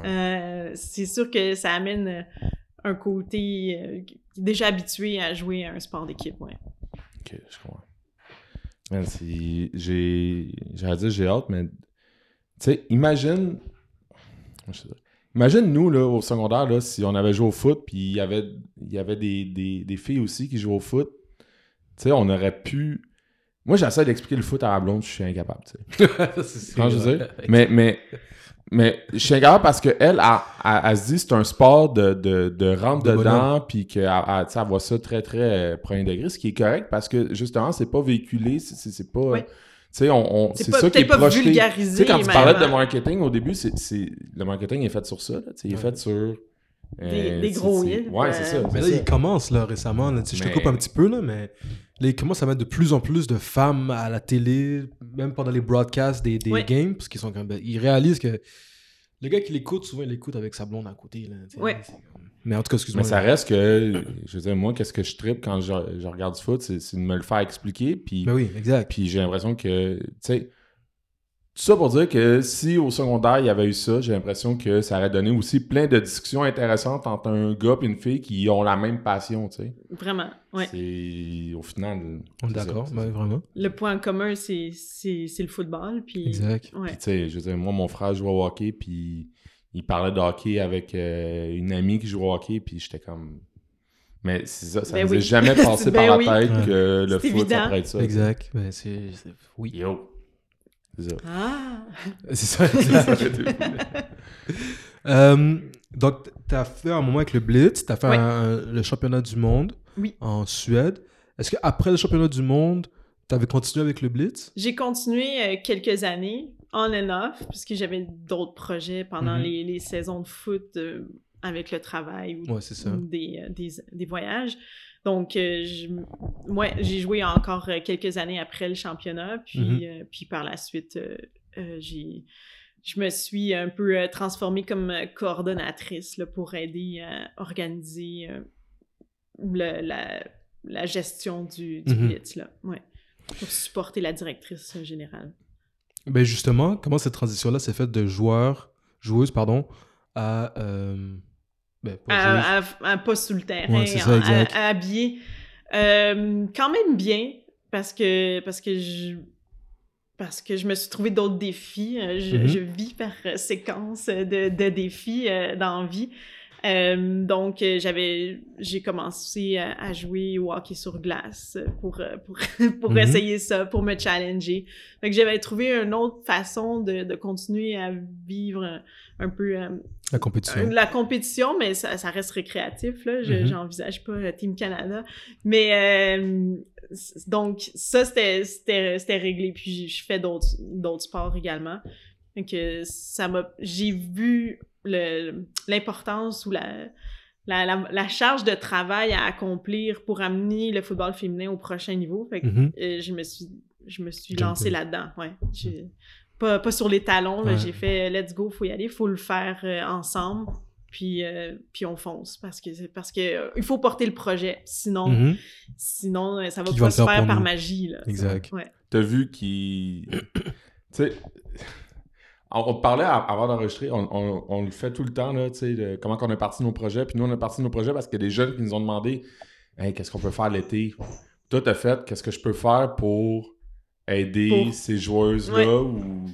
Euh, c'est sûr que ça amène un côté déjà habitué à jouer à un sport d'équipe, ouais. Ok, je comprends. J'ai. J'allais dire j'ai hâte, mais. Tu sais, imagine. je sais pas. Imagine nous, là, au secondaire, là, si on avait joué au foot, puis il y avait, il y avait des, des, des filles aussi qui jouaient au foot. Tu sais, on aurait pu. Moi, j'essaie d'expliquer le foot à la blonde, je suis incapable, tu sais. C'est- Quand je veux ouais. dire? Mais, mais, mais je suis incapable parce qu'elle, elle, elle, elle se dit c'est un sport de, de, de rentre De dedans, puis qu'elle elle, tu sais, elle voit ça très, très euh, premier degré, ce qui est correct parce que justement, c'est pas véhiculé, c'est- pas. Tu sais, on, on- C'est ça qui est pas projeté. Tu vulgarisé, sais, quand tu parlais de marketing au début, c'est le marketing est fait sur ça, là, il est fait sur. euh, Des- gros hits, Ouais, c'est ça. euh, Mais c'est là, ça. il commence là récemment. Là. Je te Mais- coupe un petit peu, là, mais là, il commence à mettre de plus en plus de femmes à la télé, même pendant les broadcasts des, des Ouais. games, parce qu'ils sont quand même. Ils réalisent que le gars qui l'écoute, souvent, il l'écoute avec sa blonde à côté. Là. Mais en tout cas, excuse-moi. Mais ça reste que, je veux dire, moi, qu'est-ce que je tripe quand je, je regarde du foot, c'est c'est de me le faire expliquer, puis Ben oui, exact. Puis j'ai l'impression que, tu sais, tout ça pour dire que si au secondaire il y avait eu ça, j'ai l'impression que ça aurait donné aussi plein de discussions intéressantes entre un gars et une fille qui ont la même passion, tu sais. Vraiment, ouais. C'est au final. On est d'accord, ben, vraiment. Le point commun, c'est c'est- c'est le football, puis... Exact. Ouais. Puis tu sais, je veux dire, moi mon frère jouait au hockey, puis il parlait de hockey avec euh, une amie qui joue au hockey, puis j'étais comme. Mais c'est ça, ça Ben nous oui. jamais passé Ben par oui. la tête Ouais. que le foot, ça évident. pourrait être ça. Exact. Ben, c'est. Oui. Yo. C'est ça. Ah! C'est ça. exact. Euh, donc, tu as fait un moment avec le Blitz, tu as fait un- le championnat du monde Oui. en Suède. Est-ce qu'après le championnat du monde, tu avais continué avec le Blitz? J'ai continué euh, quelques années, on and off, puisque j'avais d'autres projets pendant Mhm. les, les saisons de foot euh, avec le travail ou Ouais, c'est ça. ou des, euh, des, des voyages. Donc, euh, je- j'ai joué encore euh, quelques années après le championnat, puis, Mhm. euh, puis par la suite, euh, j'ai, je me suis un peu transformée comme coordonnatrice là, pour aider à organiser le- la, la gestion du, du. Blitz, là. Ouais. Pour supporter la directrice générale. Ben justement, comment cette transition-là s'est faite de joueur, joueuse, pardon, à. euh, ben, à, à- à pas sous le terrain, Ouais, c'est ça, à- habiller. Euh, quand même bien, parce que, parce que je parce que je me suis trouvé d'autres défis. Euh, Je, Mhm. je vis par euh, séquence de, de défis euh, dans la vie. Euh, donc, euh, j'avais, j'ai commencé à, à jouer au hockey sur glace pour, euh, pour, pour Mhm. essayer ça, pour me challenger. Fait que j'avais trouvé une autre façon de, de continuer à vivre un, un peu euh, La compétition. euh, La compétition, mais ça, ça reste récréatif, là. Je- Mhm. J'envisage pas Team Canada. Mais euh, donc, ça, c'était- c'était c'était réglé. Puis je fais d'autres d'autres sports également. Donc, ça m'a. J'ai vu l'importance ou la, la, la, la charge de travail à accomplir pour amener le football féminin au prochain niveau. Fait que Mhm. euh, je me suis, je me suis lancée là-dedans. Ouais. Pas, pas sur les talons, Ouais. j'ai fait let's go, faut y aller, faut le faire euh, ensemble. Puis, euh, puis on fonce parce que c'est parce que euh, il faut porter le projet. Sinon, Mhm. sinon euh, ça va Qui pas va se faire par nous. magie. Là, Exact. Ouais. T'as vu qu'il. tu sais. On, parlait avant d'enregistrer, on, le fait tout le temps, là, tu sais, comment on est parti de nos projets. Puis nous, on est parti de nos projets parce qu'il y a des jeunes qui nous ont demandé hey, qu'est-ce qu'on peut faire l'été Toi, t'as fait qu'est-ce que je peux faire pour aider ces joueuses-là ou...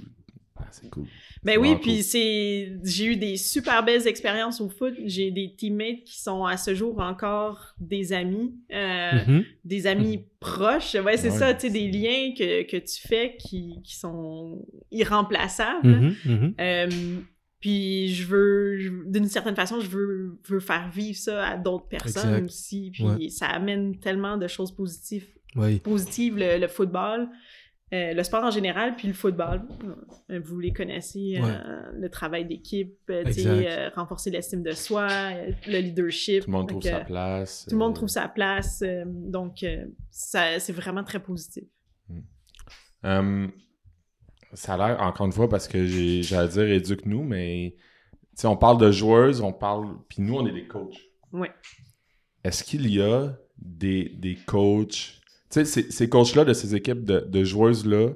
C'est cool. Ben oui, puis c'est j'ai eu des super belles expériences au foot. J'ai des teammates qui sont à ce jour encore des amis, euh, mm-hmm. des amis proches. Ouais, c'est ça, tu sais, des liens que, que tu fais qui, qui sont irremplaçables. Mm-hmm, mm-hmm. Euh, puis je veux, d'une certaine façon, je veux, veux faire vivre ça à d'autres personnes aussi. Puis ça amène tellement de choses positives, positives le football. Euh, le sport en général, puis le football. Euh, vous les connaissez, euh, le travail d'équipe, renforcer l'estime de soi, le leadership. Tout le monde trouve sa place. Tout le monde trouve sa place. donc, c'est vraiment très positif. Hmm. ça a l'air, encore une fois, parce que j'allais dire éduque-nous, mais on parle de joueuses, on parle. Puis nous, on est des coachs. Oui. Est-ce qu'il y a des, des coachs sais, ces coachs-là de ces équipes de, joueuses-là,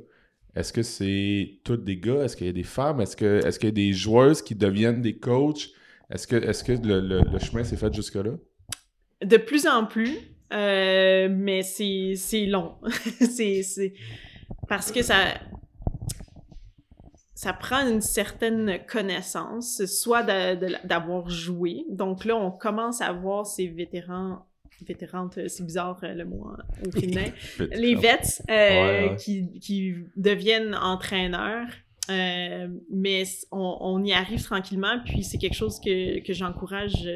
est-ce que c'est toutes des gars? Est-ce qu'il y a des femmes? Est-ce qu'il est y a des joueuses qui deviennent des coachs? Est-ce que, est que le, chemin s'est fait jusque-là? De plus en plus, euh, mais c'est long. c'est parce que ça, ça prend une certaine connaissance, soit d'avoir joué. Donc là, on commence à voir ces vétérans vétérantes, c'est bizarre euh, le mot au féminin, les vets euh, Qui, qui, deviennent entraîneurs. Euh, mais on, on, y arrive tranquillement, puis c'est quelque chose que, que j'encourage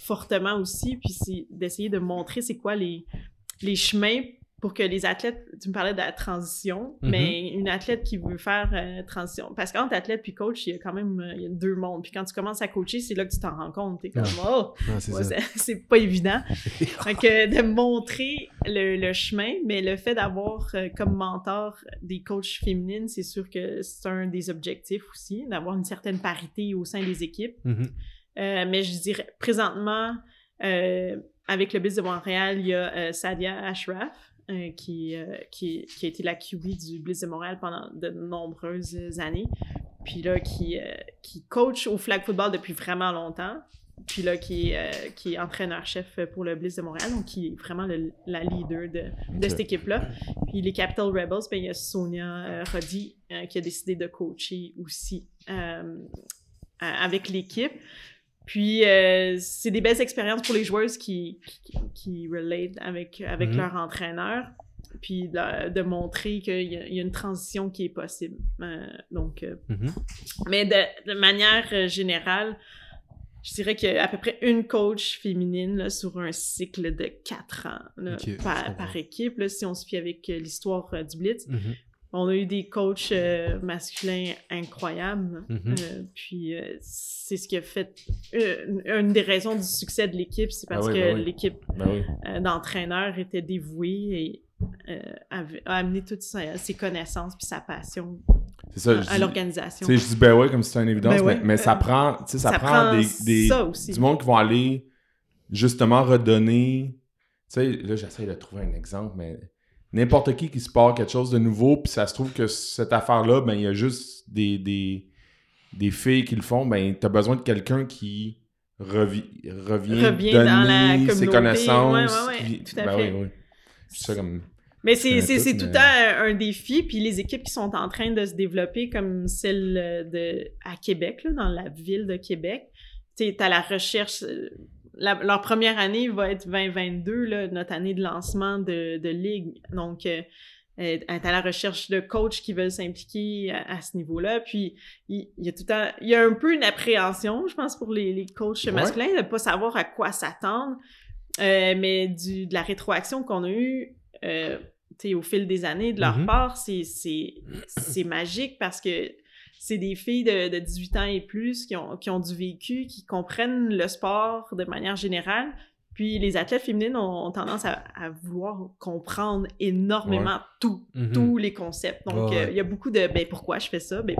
fortement aussi, puis c'est d'essayer de montrer c'est quoi les, les chemins pour que les athlètes, tu me parlais de la transition, mm-hmm. mais une athlète qui veut faire euh, transition, parce qu'entre athlète puis coach, il y a quand même il y a deux mondes. Puis quand tu commences à coacher, c'est là que tu t'en rends compte. T'es comme, oh, c'est pas évident. Donc, de montrer le, le, chemin, mais le fait d'avoir euh, comme mentor des coachs féminines, c'est sûr que c'est un des objectifs aussi, d'avoir une certaine parité au sein des équipes. Mm-hmm. Euh, mais je dirais, présentement, avec le Biz de Montréal, il y a Sadia Ashraf, euh, qui, euh, qui, qui, a été la QB du Blitz de Montréal pendant de nombreuses années. Puis là, qui, euh, qui coach au flag football depuis vraiment longtemps. Puis là, qui, qui est entraîneur-chef pour le Blitz de Montréal, donc qui est vraiment la leader de, de cette équipe-là. Puis les Capital Rebels, ben, il y a Sonia Roddy qui a décidé de coacher aussi avec l'équipe. Puis, euh, c'est des belles expériences pour les joueuses qui, qui, qui relate avec, avec mhm. leur entraîneur. Puis de, montrer qu'il y, y, a une transition qui est possible. Euh, donc, euh, mhm. mais de, de, manière générale, je dirais qu'il y a à peu près une coach féminine là, sur un cycle de quatre ans par, par, équipe, là, si on se fie avec l'histoire du Blitz. Mhm. On a eu des coachs euh, masculins incroyables. Mm-hmm. Euh, puis euh, c'est ce qui a fait une des raisons du succès de l'équipe, c'est parce ben que ben l'équipe ben d'entraîneurs était dévouée et a, amené toutes ses, connaissances puis sa passion à, l'organisation. Je dis ben oui comme c'est une évidence, mais, ça prend, ça, prend, des, du monde qui vont aller justement redonner. Tu sais, là j'essaie de trouver un exemple, mais n'importe qui qui se part quelque chose de nouveau, puis ça se trouve que cette affaire-là, ben, il y a juste des, des, des filles qui le font, ben, tu as besoin de quelqu'un qui revient donner ses connaissances. tout à ben fait. Mais c'est, tout temps un, défi, puis les équipes qui sont en train de se développer, comme celle de, à Québec, là, dans la ville de Québec, tu as la recherche, leur première année va être 2022, là, notre année de lancement de, de ligue. Donc, euh, est à la recherche de coachs qui veulent s'impliquer à, ce niveau-là. Puis, il, y a tout il y a un peu une appréhension, je pense, pour les, les coachs masculins de ne pas savoir à quoi s'attendre. Euh, mais du, de la rétroaction qu'on a eue euh, au fil des années de leur mm-hmm. part, c'est magique parce que c'est des filles de, 18 ans et plus qui ont, qui ont du vécu, qui comprennent le sport de manière générale. Puis les athlètes féminines ont, tendance à, vouloir comprendre énormément tout, mm-hmm. tous les concepts. Donc, euh, il y a beaucoup de ben pourquoi je fais ça? Ben,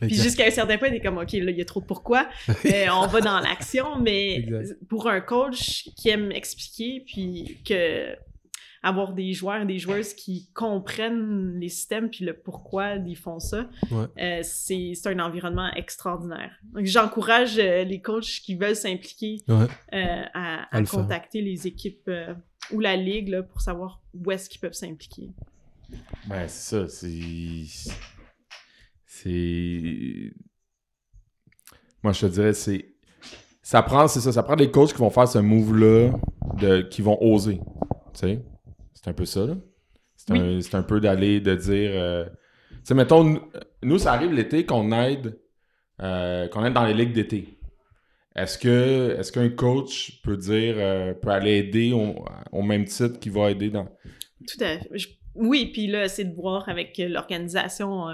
puis jusqu'à un certain point, on est comme OK, là, il y a trop de pourquoi. Euh, on va dans l'action, mais pour un coach qui aime expliquer, puis que avoir des joueurs et des joueuses qui comprennent les systèmes puis le pourquoi ils font ça, euh, c'est un environnement extraordinaire. Donc, j'encourage euh, les coachs qui veulent s'impliquer euh, à, à contacter les équipes ou la ligue là, pour savoir où est-ce qu'ils peuvent s'impliquer. Ben, c'est ça. C'est. C'est. Moi, je te dirais, c'est. Ça prend, c'est ça, ça prend des coachs qui vont faire ce move-là, de... qui vont oser. Tu sais? C'est un peu ça, là. C'est un, peu d'aller, de dire. Euh, tu sais, mettons, nous, ça arrive l'été qu'on aide, euh, qu'on aide dans les ligues d'été. Est-ce que est-ce qu'un coach peut dire euh, peut aller aider au, même titre qu'il va aider dans? Tout à fait. oui, puis là, c'est de voir avec l'organisation,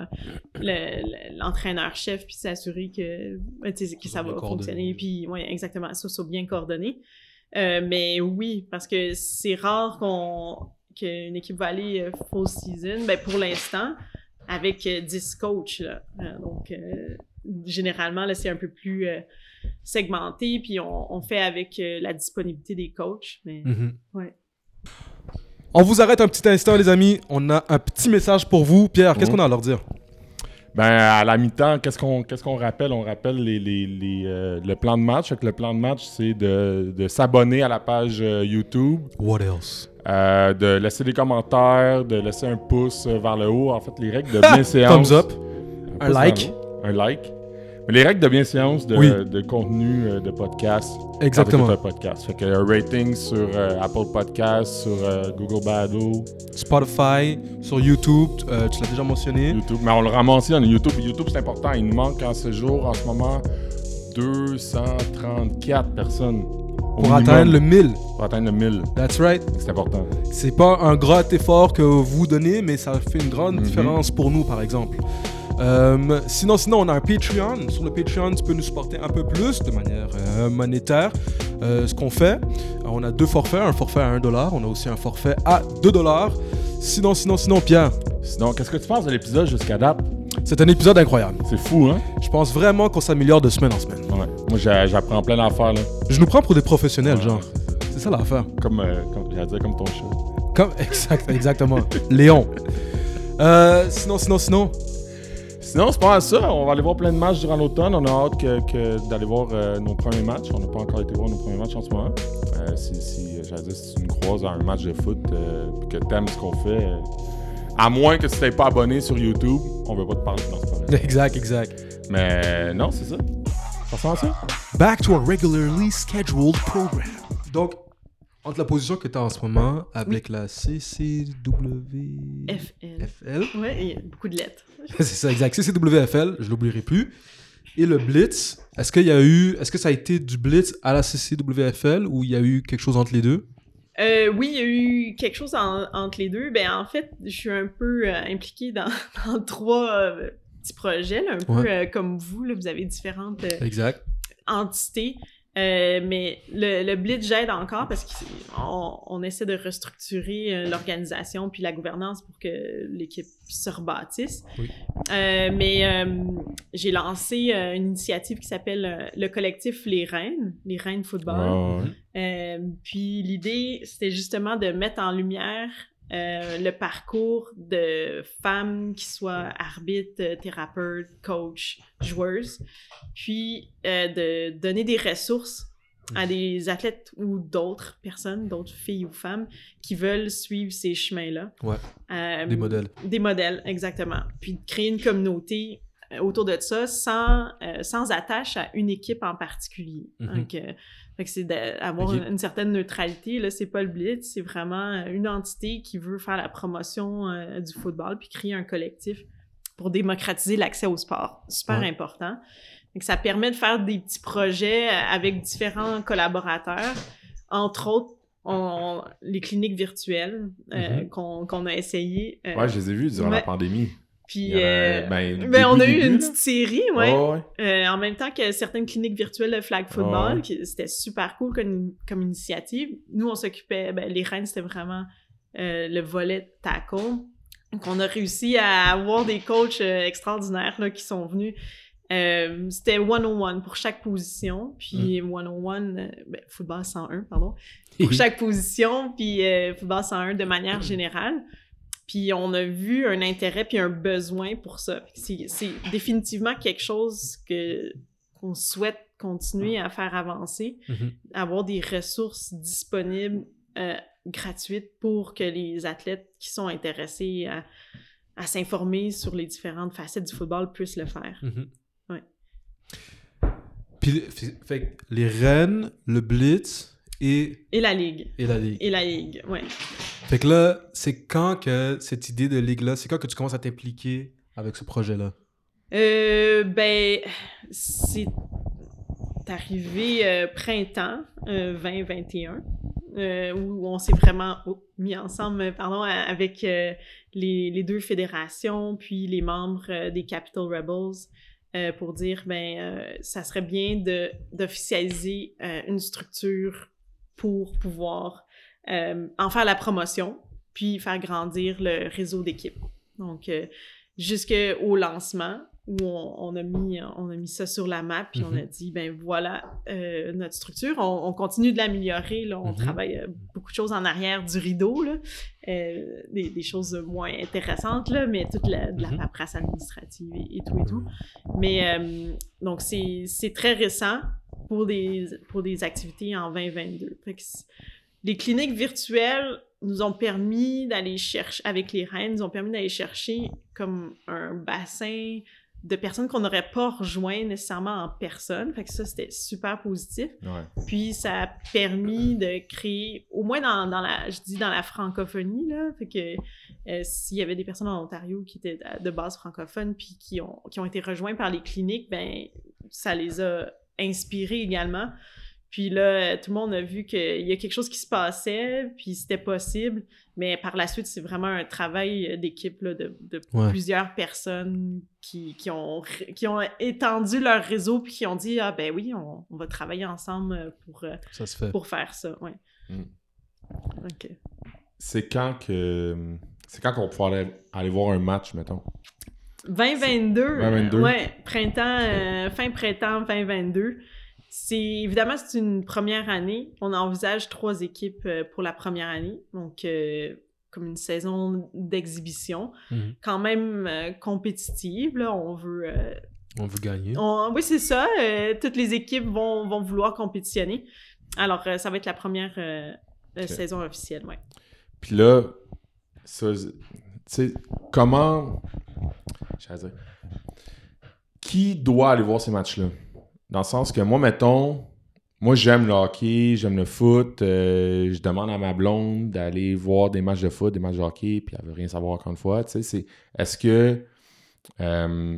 l'entraîneur-chef, puis s'assurer que, que ça va fonctionner. Puis, oui, exactement, ça soit bien coordonné. mais oui, parce que c'est rare qu'on qu'une équipe va aller euh, full season, ben pour l'instant, avec 10 euh, coachs. Là. Euh, donc, généralement, là, c'est un peu plus segmenté, puis on, fait avec la disponibilité des coachs. Mais, mm-hmm. ouais. On vous arrête un petit instant, les amis. On a un petit message pour vous. Pierre, qu'est-ce mm-hmm. qu'on a à leur dire? Ben, à la mi-temps, qu'est-ce qu'on qu'est-ce qu'on rappelle? On rappelle les, les, les le plan de match. le plan de match, c'est de, de s'abonner à la page YouTube. What else? Euh, de laisser des commentaires, de laisser un pouce vers le haut. En fait, les règles de bienséance. Thumbs up. Un, like. Un like. Mais les règles de bienséance de, de contenu euh, de podcast. Exactement. Un podcast. Fait que un rating sur euh, Apple Podcast, sur Google Bado. Spotify, sur YouTube, tu l'as déjà mentionné. YouTube, mais on le dans YouTube. YouTube, c'est important. Il nous manque en ce jour, en ce moment, 234 personnes. Pour atteindre le 1000. Pour atteindre le 1000. That's right. C'est important. C'est pas un gros effort que vous donnez, mais ça fait une grande mhm. différence pour nous, par exemple. Euh, sinon, sinon, on a un Patreon. Sur le Patreon, tu peux nous supporter un peu plus de manière euh, monétaire. Euh, ce qu'on fait, on a deux forfaits, un forfait à 1$, on a aussi un forfait à 2$. Sinon, sinon, sinon, Pierre. Sinon, qu'est-ce que tu penses de l'épisode jusqu'à date? C'est un épisode incroyable. C'est fou, hein? Je pense vraiment qu'on s'améliore de semaine en semaine. Ouais. Moi, j'apprends plein d'affaires, là. Je nous prends pour des professionnels, genre. C'est ça l'affaire. Comme, euh, comme j'allais dire, comme ton chat. Comme, exact, exactement. Léon. Euh, sinon, sinon, sinon. Sinon, c'est pas ça. On va aller voir plein de matchs durant l'automne. On a hâte que, d'aller voir euh, nos premiers matchs. On n'a pas encore été voir nos premiers matchs en ce moment. Euh, si, si, j'allais dire, si tu nous croises dans un match de foot et que t'aimes ce qu'on fait, à moins que tu t'es pas abonné sur YouTube, on veut pas te parler. Non, Exact, exact. Mais non, c'est ça. Ça à ça. Back to a regularly scheduled program. Donc, entre la position que tu as en ce moment avec la CCWFL. FL. Ouais, il y a beaucoup de lettres. c'est ça, exact. CCWFL, je l'oublierai plus. Et le Blitz, est-ce qu'il y a eu, est-ce que ça a été du Blitz à la CCWFL ou il y a eu quelque chose entre les deux? Euh, oui, il y a eu quelque chose entre les deux. Ben, en fait, je suis un peu euh, impliquée dans, trois euh, petits projets, un peu comme vous. Là, vous avez différentes entités. Mais le, le Blitz j'aide encore parce qu'on on essaie de restructurer l'organisation puis la gouvernance pour que l'équipe se rebâtisse. mais j'ai lancé une initiative qui s'appelle le collectif Les Reines, Les Reines Football. Euh, puis l'idée, c'était justement de mettre en lumière euh, le parcours de femmes qui soient arbitres, thérapeutes, coachs, joueuses, puis euh, de donner des ressources à mm. des athlètes ou d'autres personnes, d'autres filles ou femmes qui veulent suivre ces chemins-là. Ouais. des modèles. Des modèles, exactement. Puis de créer une communauté autour de ça sans, sans attache à une équipe en particulier. Mm-hmm. Donc, fait que c'est d'avoir une, certaine neutralité. Là, c'est pas le blitz, c'est vraiment une entité qui veut faire la promotion euh, du football puis créer un collectif pour démocratiser l'accès au sport. Super important. Donc, ça permet de faire des petits projets avec différents collaborateurs. Entre autres, les cliniques virtuelles euh, mm-hmm. qu'on a essayé. Euh, ouais, je les ai vues durant la pandémie. Puis, euh, ben, ben, on a eu une petite série, ouais. Euh, en même temps que certaines cliniques virtuelles de flag football, c'était super cool comme, initiative. Nous, on s'occupait, ben, les reines, c'était vraiment euh, le volet tackle. Donc, on a réussi à avoir des coachs extraordinaires là, qui sont venus c'était one-on-one pour chaque position, puis Mm. one-on-one, euh, ben, football 101, pardon, pour chaque position, puis football 101 de manière générale. Puis on a vu un intérêt puis un besoin pour ça. C'est définitivement quelque chose que qu'on souhaite continuer à faire avancer, Mhm. avoir des ressources disponibles euh, gratuites pour que les athlètes qui sont intéressés à, à s'informer sur les différentes facettes du football puissent le faire. Mhm. Ouais. Puis, fait, les Rennes, le Blitz et, Et la ligue. et la Ligue. Et la ligue, ouais. Fait que là, c'est quand que cette idée de Ligue-là, c'est quand que tu commences à t'impliquer avec ce projet-là? Euh, ben, c'est arrivé euh, printemps euh, 2021, euh, où on s'est vraiment oh, mis ensemble, pardon, avec euh, les, les deux fédérations, puis les membres euh, des Capital Rebels, pour dire, ben, ça serait bien de d'officialiser une structure pour pouvoir euh, en faire la promotion, puis faire grandir le réseau d'équipes. Donc, euh, jusqu'au lancement où on, on a mis on a mis ça sur la map puis on Mhm. a dit ben voilà euh, notre structure on, on continue de l'améliorer là on Mhm. travaille euh, beaucoup de choses en arrière du rideau là Euh, des, des choses moins intéressantes là mais toute la, de la Mhm. paperasse administrative et, et tout et tout mais euh, donc c'est très récent pour des pour des activités en 2022 Fait que c'est- les cliniques virtuelles nous ont permis d'aller chercher, avec les reines, nous ont permis d'aller chercher comme un bassin de personnes qu'on n'aurait pas rejoint nécessairement en personne. Fait que ça, c'était super positif. Ouais. Puis ça a permis de créer, au moins dans, dans la, je dis dans la francophonie, là, fait que euh, s'il y avait des personnes en Ontario qui étaient de base francophone puis qui ont, qui ont été rejoints par les cliniques, ben ça les a inspirés également. Puis là, tout le monde a vu qu'il y a quelque chose qui se passait, puis c'était possible. Mais par la suite, c'est vraiment un travail d'équipe là, de, de Ouais. plusieurs personnes qui, qui, ont, qui ont étendu leur réseau, puis qui ont dit Ah, ben oui, on, on va travailler ensemble pour, euh, Ça se fait. pour faire ça. Ouais. Mm. OK. C'est quand que. C'est quand qu'on va pouvoir aller, aller voir un match, mettons? 2022. 2022. euh, ouais, printemps, euh, fin printemps 2022. C'est évidemment c'est une première année. On envisage trois équipes euh, pour la première année, donc euh, comme une saison d'exhibition, Mhm. quand même euh, compétitive. Là, on veut, On veut gagner. on- oui c'est ça. toutes les équipes vont, vont vouloir compétitionner. Alors ça va être la première saison officielle, ouais. Puis là, ça, sais, comment. J'allais dire. Qui doit aller voir ces matchs-là? Dans le sens que moi, mettons, moi j'aime le hockey, j'aime le foot, euh, je demande à ma blonde d'aller voir des matchs de foot, des matchs de hockey, puis elle veut rien savoir encore une fois. Tu sais, c'est. Est-ce que. euh,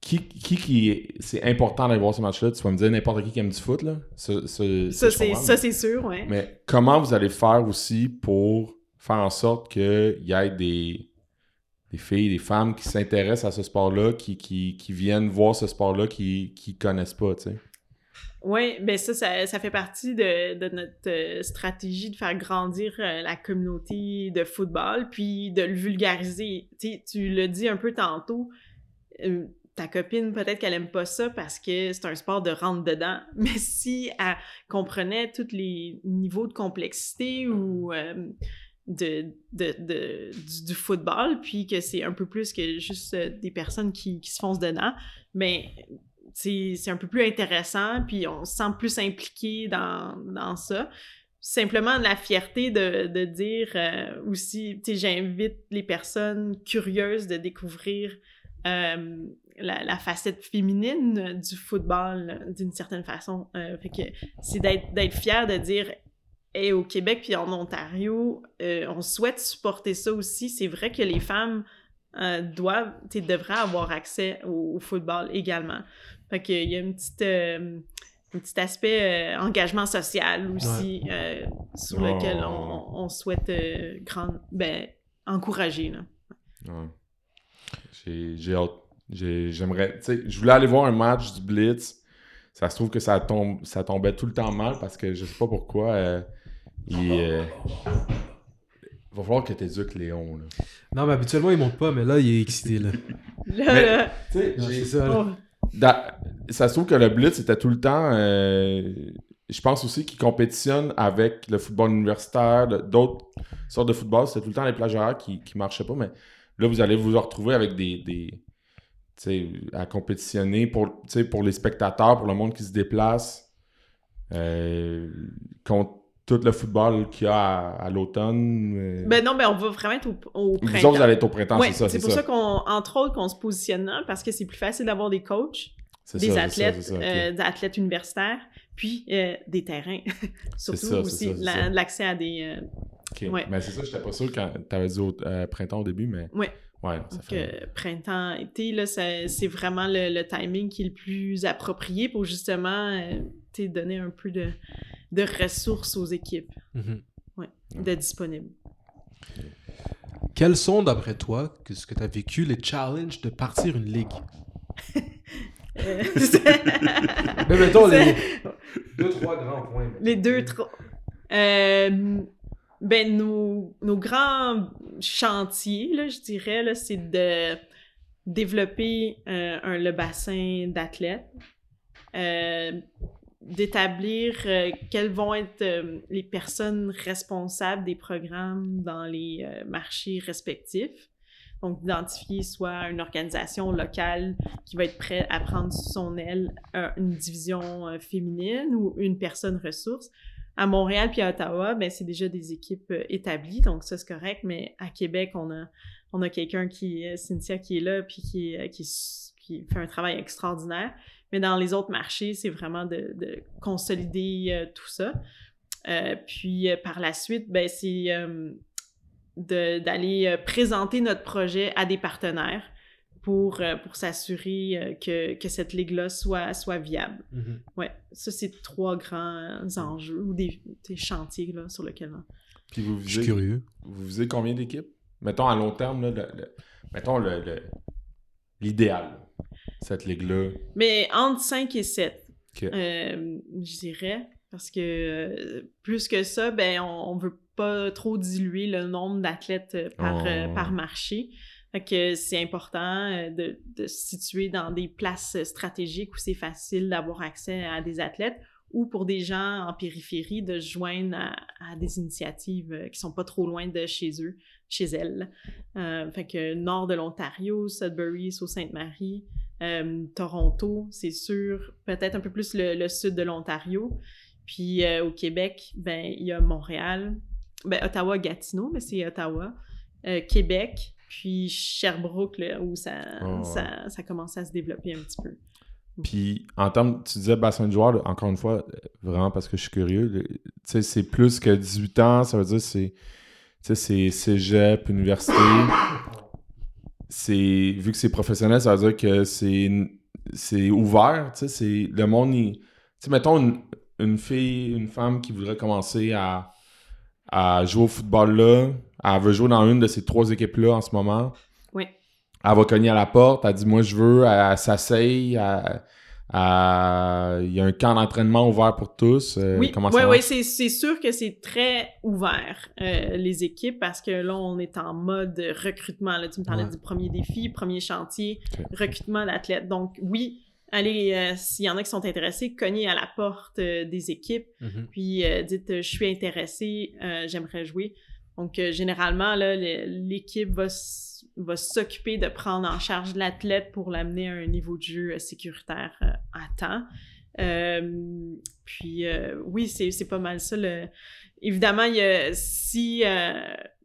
qui, qui, qui est- c'est important d'aller voir ces matchs-là? Tu vas me dire n'importe qui qui aime du foot, là? Je ça, c'est sûr, ouais. mais comment vous allez faire aussi pour faire en sorte qu'il y ait des, des filles, des femmes qui s'intéressent à ce sport-là, qui, qui, viennent voir ce sport-là, qui ne connaissent pas, tu sais? Oui, ben ça, ça, ça fait partie de, de notre euh, stratégie de faire grandir euh, la communauté de football, puis de le vulgariser. Tu l'as dit un peu tantôt, euh, ta copine, peut-être qu'elle aime pas ça parce que c'est un sport de rentre dedans, mais si elle comprenait tous les niveaux de complexité ou de, de, de- du, football, puis que c'est un peu plus que juste euh, des personnes qui, qui se foncent dedans, mais c'est un peu plus intéressant, puis on se sent plus impliqué dans, dans ça. Simplement la fierté de, de dire euh, aussi, tu j'invite les personnes curieuses de découvrir euh, la, la facette féminine du football d'une certaine façon. Euh, que c'est d'être fier de dire Hey, au Québec puis en Ontario, euh, on souhaite supporter ça aussi. C'est vrai que les femmes euh, doivent, devraient avoir accès au, au football également. Fait qu'il y a une petite, euh, un petit aspect euh, engagement social aussi euh, sur lequel on, on souhaite euh, grand, ben, encourager. Ouais. J'ai hâte. J'aimerais. Tu sais, je voulais aller voir un match du Blitz. Ça se trouve que ça, tombe, ça tombait tout le temps mal parce que je sais pas pourquoi. Il euh, va falloir que tu éduques Léon. Là. Non, mais habituellement, il monte pas, mais là, il est excité, là. Ça, là. Da- ça se trouve que le Blitz était tout le temps. euh, je pense aussi qu'il compétitionne avec le football universitaire, d'autres sortes de football. C'était tout le temps les plages horaires qui, qui marchaient pas. Mais là, vous allez vous retrouver avec des. des tu sais, à compétitionner pour, tu sais, pour les spectateurs, pour le monde qui se déplace, euh, contre tout le football qu'il y a à, à l'automne. euh. Ben non, ben on va vraiment être au, au vous printemps. autres, vous allez être au printemps, Ouais, c'est ça. c'est pour ça, qu'on, entre autres, qu'on se positionne là, parce que c'est plus facile d'avoir des coachs, des ça, athlètes, ça, euh, des athlètes universitaires, puis euh, des terrains. Surtout aussi la- l'accès à des. euh. Ouais. Mais c'est ça, j'étais pas sûr quand t'avais dit au euh, printemps au début, mais. Ouais. Ouais, ça donc, fait. printemps, été, là, c'est vraiment le, le timing qui est le plus approprié pour justement donner un peu de, de ressources aux équipes Mhm. de disponibles. Quels sont, d'après toi, que ce que tu as vécu, les challenges de partir une ligue? Euh, Mais mettons les deux, trois grands points. Les deux, trois. Euh, ben, nos, nos grands chantiers, là, je dirais, là, c'est de développer euh, un, le bassin d'athlètes, euh, d'établir euh, quelles vont être euh, les personnes responsables des programmes dans les euh, marchés respectifs. Donc, d'identifier soit une organisation locale qui va être prête à prendre sous son aile une division féminine ou une personne ressource. À Montréal puis à Ottawa, ben, c'est déjà des équipes établies, donc ça c'est correct, mais à Québec, on a, on a quelqu'un qui, Cynthia, qui est là puis qui, qui, qui fait un travail extraordinaire. Mais dans les autres marchés, c'est vraiment de, de consolider euh, tout ça. Euh, puis euh, par la suite, ben, c'est euh, de- d'aller euh, présenter notre projet à des partenaires pour, euh, pour s'assurer euh, que, que cette ligue-là soit, soit viable. Mhm. Ouais, ça, c'est trois grands enjeux ou des, des chantiers là, sur lesquels on... Puis vous Je suis visez, curieux. vous visez combien d'équipes? Mettons à long terme, là, le- le- mettons le- le- l'idéal, cette ligue-là. Mais entre 5 et 7, Ok. euh, je dirais. Parce que euh, plus que ça, ben, on, on veut pas trop diluer le nombre d'athlètes euh, par, Oh. euh, par marché. Fait que c'est important de, de se situer dans des places stratégiques où c'est facile d'avoir accès à des athlètes ou pour des gens en périphérie de se joindre à, à des initiatives euh, qui sont pas trop loin de chez eux, chez elles. Euh, fait que nord de l'Ontario, Sudbury, Sault-Sainte-Marie, euh, Toronto, c'est sûr, peut-être un peu plus le, le sud de l'Ontario. Puis euh, au Québec, ben il y a Montréal, ben Ottawa, Gatineau, mais c'est Ottawa, Québec, puis Sherbrooke là, où ça, Oh, ça, ça commence à se développer un petit peu. Puis en termes, tu disais bassin de joueurs, là, encore une fois, euh, vraiment parce que je suis curieux, tu sais, c'est plus que 18 ans, ça veut dire c'est, c'est cégep, université. Vu que c'est professionnel, ça veut dire que c'est, ouvert, tu sais, le monde, tu sais, mettons une, une fille, une femme qui voudrait commencer à, à jouer au football là, elle veut jouer dans une de ces trois équipes-là en ce moment. Oui. Elle va cogner à la porte, elle dit Moi je veux, elle, elle s'asseye, elle- il y a un camp d'entraînement ouvert pour tous. euh, oui, ouais, marche? c'est, sûr que c'est très ouvert, euh, les équipes, parce que là, on est en mode recrutement. Là, tu me parlais Ouais. du premier défi, premier chantier, recrutement d'athlètes. Donc, oui, allez, euh, s'il y en a qui sont intéressés, cognez à la porte des équipes, Mhm. puis dites je suis intéressé, j'aimerais jouer. Donc généralement l'équipe va va s'occuper de prendre en charge l'athlète pour l'amener à un niveau de jeu euh, sécuritaire euh, à temps. Euh, puis euh, oui, c'est pas mal ça. Le... Évidemment, il y a, si euh,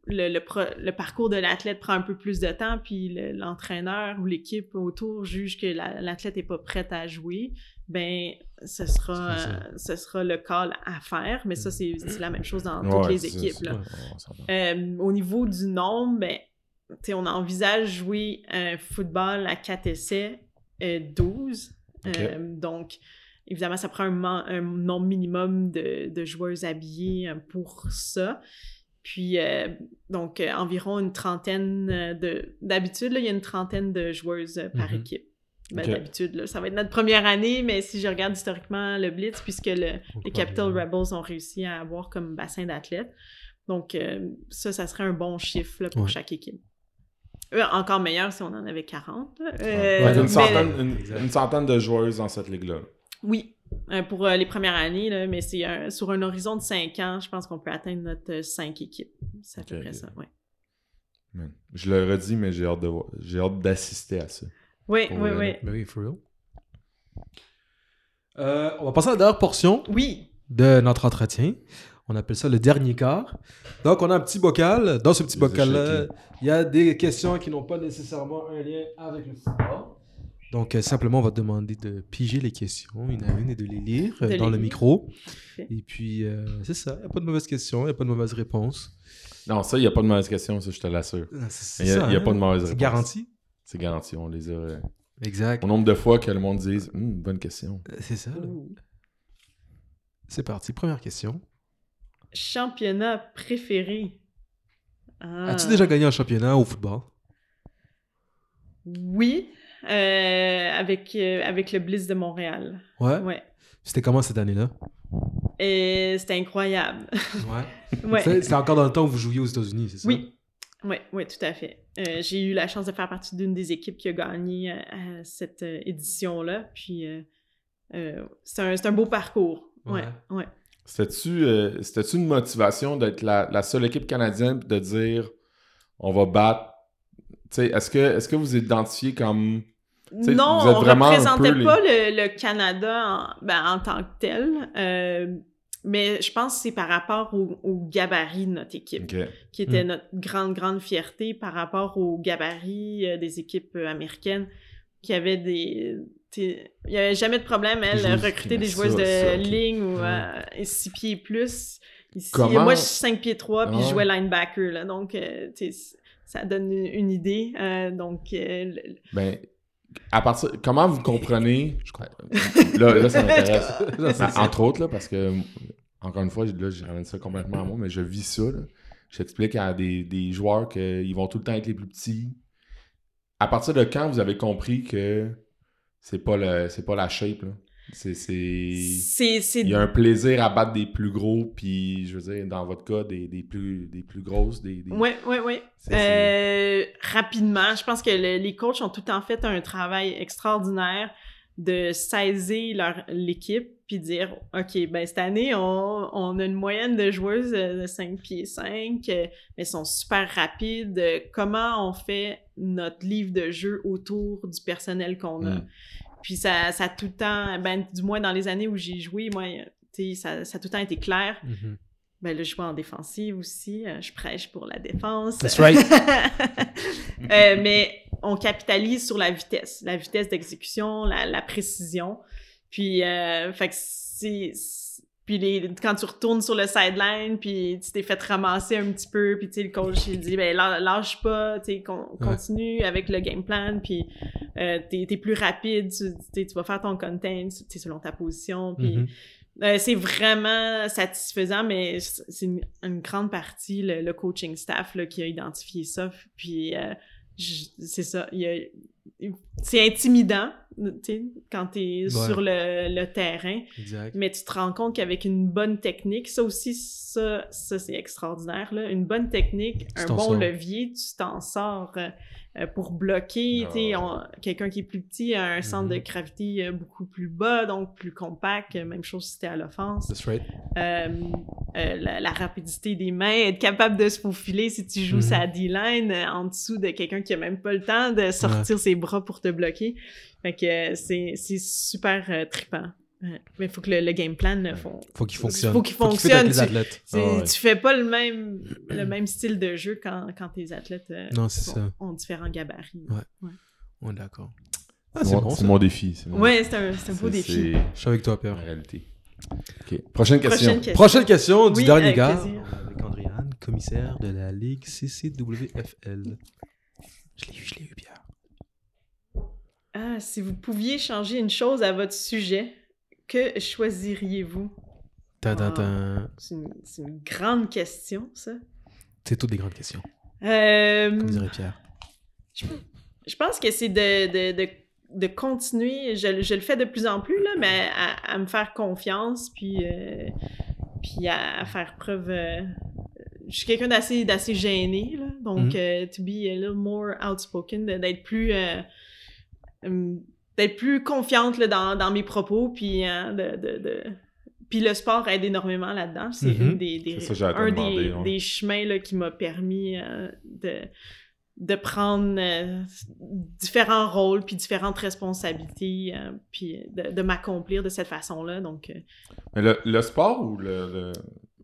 le, le, pro- le parcours de l'athlète prend un peu plus de temps, puis le- l'entraîneur ou l'équipe autour juge que la- l'athlète n'est pas prête à jouer, ben ce sera, ce sera le call à faire. Mais ça, c'est la même chose dans Ouais, toutes les équipes. là. ouais, au niveau du nombre, ben, on envisage jouer un football à 4 essais, euh, 12. Ok. Euh, donc, évidemment, ça prend un, nombre minimum de, de joueurs habillés euh, pour ça. Puis, euh, donc, euh, environ une trentaine euh, de... D'habitude, il y a une trentaine de joueuses euh, par Mhm. équipe. Ben. D'habitude, ça va être notre première année, mais si je regarde historiquement le Blitz, puisque le, les Capital Rebels ont réussi à avoir comme bassin d'athlètes. Donc, euh, ça, ça serait un bon chiffre là, pour Ouais. chaque équipe. Euh, encore meilleur si on en avait 40. Euh, Ouais, une, mais- centaine, une- Exact. une centaine de joueuses dans cette ligue-là. Oui, euh, pour les premières années, là, mais c'est un- sur un horizon de 5 ans, je pense qu'on peut atteindre notre 5 équipes. C'est à peu près ça, ouais. Je le redis, mais j'ai hâte de voir. J'ai hâte d'assister à ça. Oui, oui, oui. Ben oui, for real. Euh, on va passer à la dernière portion Oui, de notre entretien. On appelle ça le dernier quart. Donc, on a un petit bocal. Dans ce petit bocal-là, il y a des questions qui n'ont pas nécessairement un lien avec le football. Donc, euh, simplement, on va te demander de piger les questions, une à une, et de les lire euh, De dans les le lire. micro. Et puis, euh, c'est ça. Il n'y a pas de mauvaises questions, il n'y a pas de mauvaises réponses. Non, ça, il n'y a pas de mauvaise question, ça, je te l'assure. C'est Il n'y a, ça, il y a hein. pas de mauvaise C'est réponse. garanti. C'est garanti, on les a. euh, Exact. Au nombre de fois que le monde dise Hum, bonne question. C'est ça. C'est parti. Première question. Championnat préféré. Ah. As-tu déjà gagné un championnat au football? Oui, euh, avec, euh, avec le Bliss de Montréal. Ouais? Ouais. C'était comment cette année-là? Et c'était incroyable. Ouais. ouais. C'est encore dans le temps où vous jouiez aux États-Unis, c'est ça? Oui, oui, oui, tout à fait. Euh, j'ai eu la chance de faire partie d'une des équipes qui a gagné euh, cette euh, édition-là. Puis euh, euh, c'est un, c'est un beau parcours. Ouais, Ouais. ouais. C'était-tu euh, c'était-tu une motivation d'être la, la seule équipe canadienne de dire on va battre? Tu sais, Est-ce que, est que vous identifiez comme. Non, vous êtes on un représentait les- pas le, le Canada en, ben, en tant que tel. euh, mais je pense que c'est par rapport au, au gabarit de notre équipe, qui était Mm. notre grande, grande fierté par rapport au gabarit euh, des équipes américaines qui avaient des. Il n'y avait jamais de problème, elles, joueuses recruter des ça, joueuses de ça, ligne ou Ouais. 6 pieds et plus. Ici, Comment- Moi, je suis 5 pieds 3 puis Ah je ouais. jouais linebacker. Là, donc, euh, ça donne une, une idée. euh, donc, euh, le- Ben, à partir. Comment vous comprenez? Là, là ça m'intéresse. Ah, ça. Entre autres, là, parce que, encore une fois, là, je ramène ça complètement à moi, mais je vis ça. là. J'explique à des, des joueurs qu'ils vont tout le temps être les plus petits. À partir de quand vous avez compris que c'est pas, le, c'est pas la shape, là? C'est, c'est... Il y a un plaisir à battre des plus gros, puis je veux dire, dans votre cas, des, des, plus, des plus grosses. Des, des- Ouais, ouais, ouais. Euh, rapidement, je pense que le- les coachs ont tout temps fait un travail extraordinaire de saisir leur l'équipe puis dire OK, ben cette année, on, on a une moyenne de joueuses euh, de 5 pieds 5, euh, mais elles sont super rapides. Euh, Comment on fait notre livre de jeu autour du personnel qu'on a? Mm. Puis ça, ça a tout le temps, ben, du moins dans les années où j'ai joué, moi, ça, ça a tout le temps été clair. Mhm. Ben là, je joue en défensive aussi. je prêche pour la défense. That's right. Euh, mais on capitalise sur la vitesse, la vitesse d'exécution, la, la précision. Puis, euh, fait que c'est... Puis les, quand tu retournes sur le sideline, puis tu t'es fait ramasser un petit peu, puis tu sais, le coach, il dit, ben lâ- lâche pas, tu sais, con- Ouais. continue avec le game plan, puis euh, t'es plus rapide, tu, tu sais, tu vas faire ton content, tu sais, selon ta position, puis... Mhm. Euh, c'est vraiment satisfaisant, mais c'est une, une grande partie le, le coaching staff là, qui a identifié ça. Puis euh, c'est ça. il y a- C'est intimidant, quand tu es Ouais. sur le, le terrain, Exact. mais tu te rends compte qu'avec une bonne technique, ça aussi, ça, ça c'est extraordinaire. Là. Une bonne technique, Tu un bon sors. levier, tu t'en sors euh, pour bloquer. Tu sais, ouais. on- Quelqu'un qui est plus petit a un centre de Mhm. gravité euh, beaucoup plus bas, donc plus compact. Même chose si t'es à l'offense. That's right. Euh, euh, la, la rapidité des mains, être capable de se faufiler si tu joues Mhm. sa D-line euh, en dessous de quelqu'un qui a même pas le temps de sortir ses bras pour te bloquer. Fait que euh, c'est c'est super euh, trippant. Ouais. Mais il faut que le, le game plan euh, fon- Faut qu'il fonctionne. Faut qu'il fonctionne, les tu- athlètes. c'est- ouais. Tu fais pas le même, le même style de jeu quand, quand tes athlètes euh, Non, sont- ça. ont différents gabarits. Ouais. On est d'accord. Ah, C'est mon, bon, défi. c'est mon Ouais, c'est un, c'est un beau défi. Je suis avec toi, la Père. réalité. Ok. Prochaine question. Prochaine question. Prochaine question du Oui, dernier avec gars. plaisir. Avec Andréane, commissaire de la Ligue CCWFL. Je l'ai eu, je l'ai eu, Pierre. Ah, si vous pouviez changer une chose à votre sujet, que choisiriez-vous? C'est une, grande question, ça. C'est toutes des grandes questions, Euh, comme dirait Pierre. je pense que c'est de, de, de, de continuer, je, je le fais de plus en plus, là, mais à, à me faire confiance, puis, euh, puis à, à faire preuve... euh, je suis quelqu'un d'assez, d'assez gêné, là, Donc, Mhm. euh, to be a little more outspoken, d'être plus... d'être plus confiante là, dans, dans mes propos, puis hein, de... de, de- Puis le sport aide énormément là-dedans. C'est Mhm. des, des- ça, te un demander, des, ouais. des chemins là, qui m'a permis euh, de, de prendre euh, différents rôles, puis différentes responsabilités, euh, puis de, de m'accomplir de cette façon-là. Donc, Mais le, le sport ou le, le,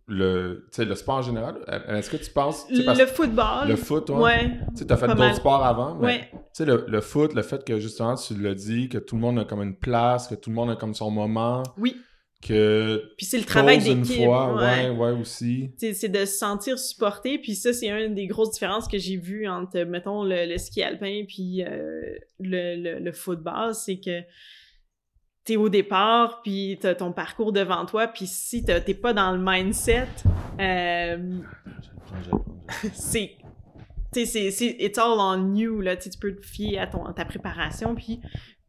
le, le sport en général, est-ce que tu penses... le football... le foot, ouais. Ouais, Tu t'as fait d'autres sports avant, mais ouais. tu sais, le, le foot, le fait que justement, tu l'as dit, que tout le monde a comme une place, que tout le monde a comme son moment, Oui. que Puis c'est le travail d'équipe. fois, ouais. ouais, ouais, aussi. C'est c'est de se sentir supporté, puis ça, c'est une des grosses différences que j'ai vues entre, mettons, le, le ski alpin puis euh, le, le, le football, c'est que t'es au départ, puis t'as ton parcours devant toi, puis si t'es pas dans le mindset, euh, c'est c'est c'est it's all on you là. Tu peux te fier à ton à ta préparation puis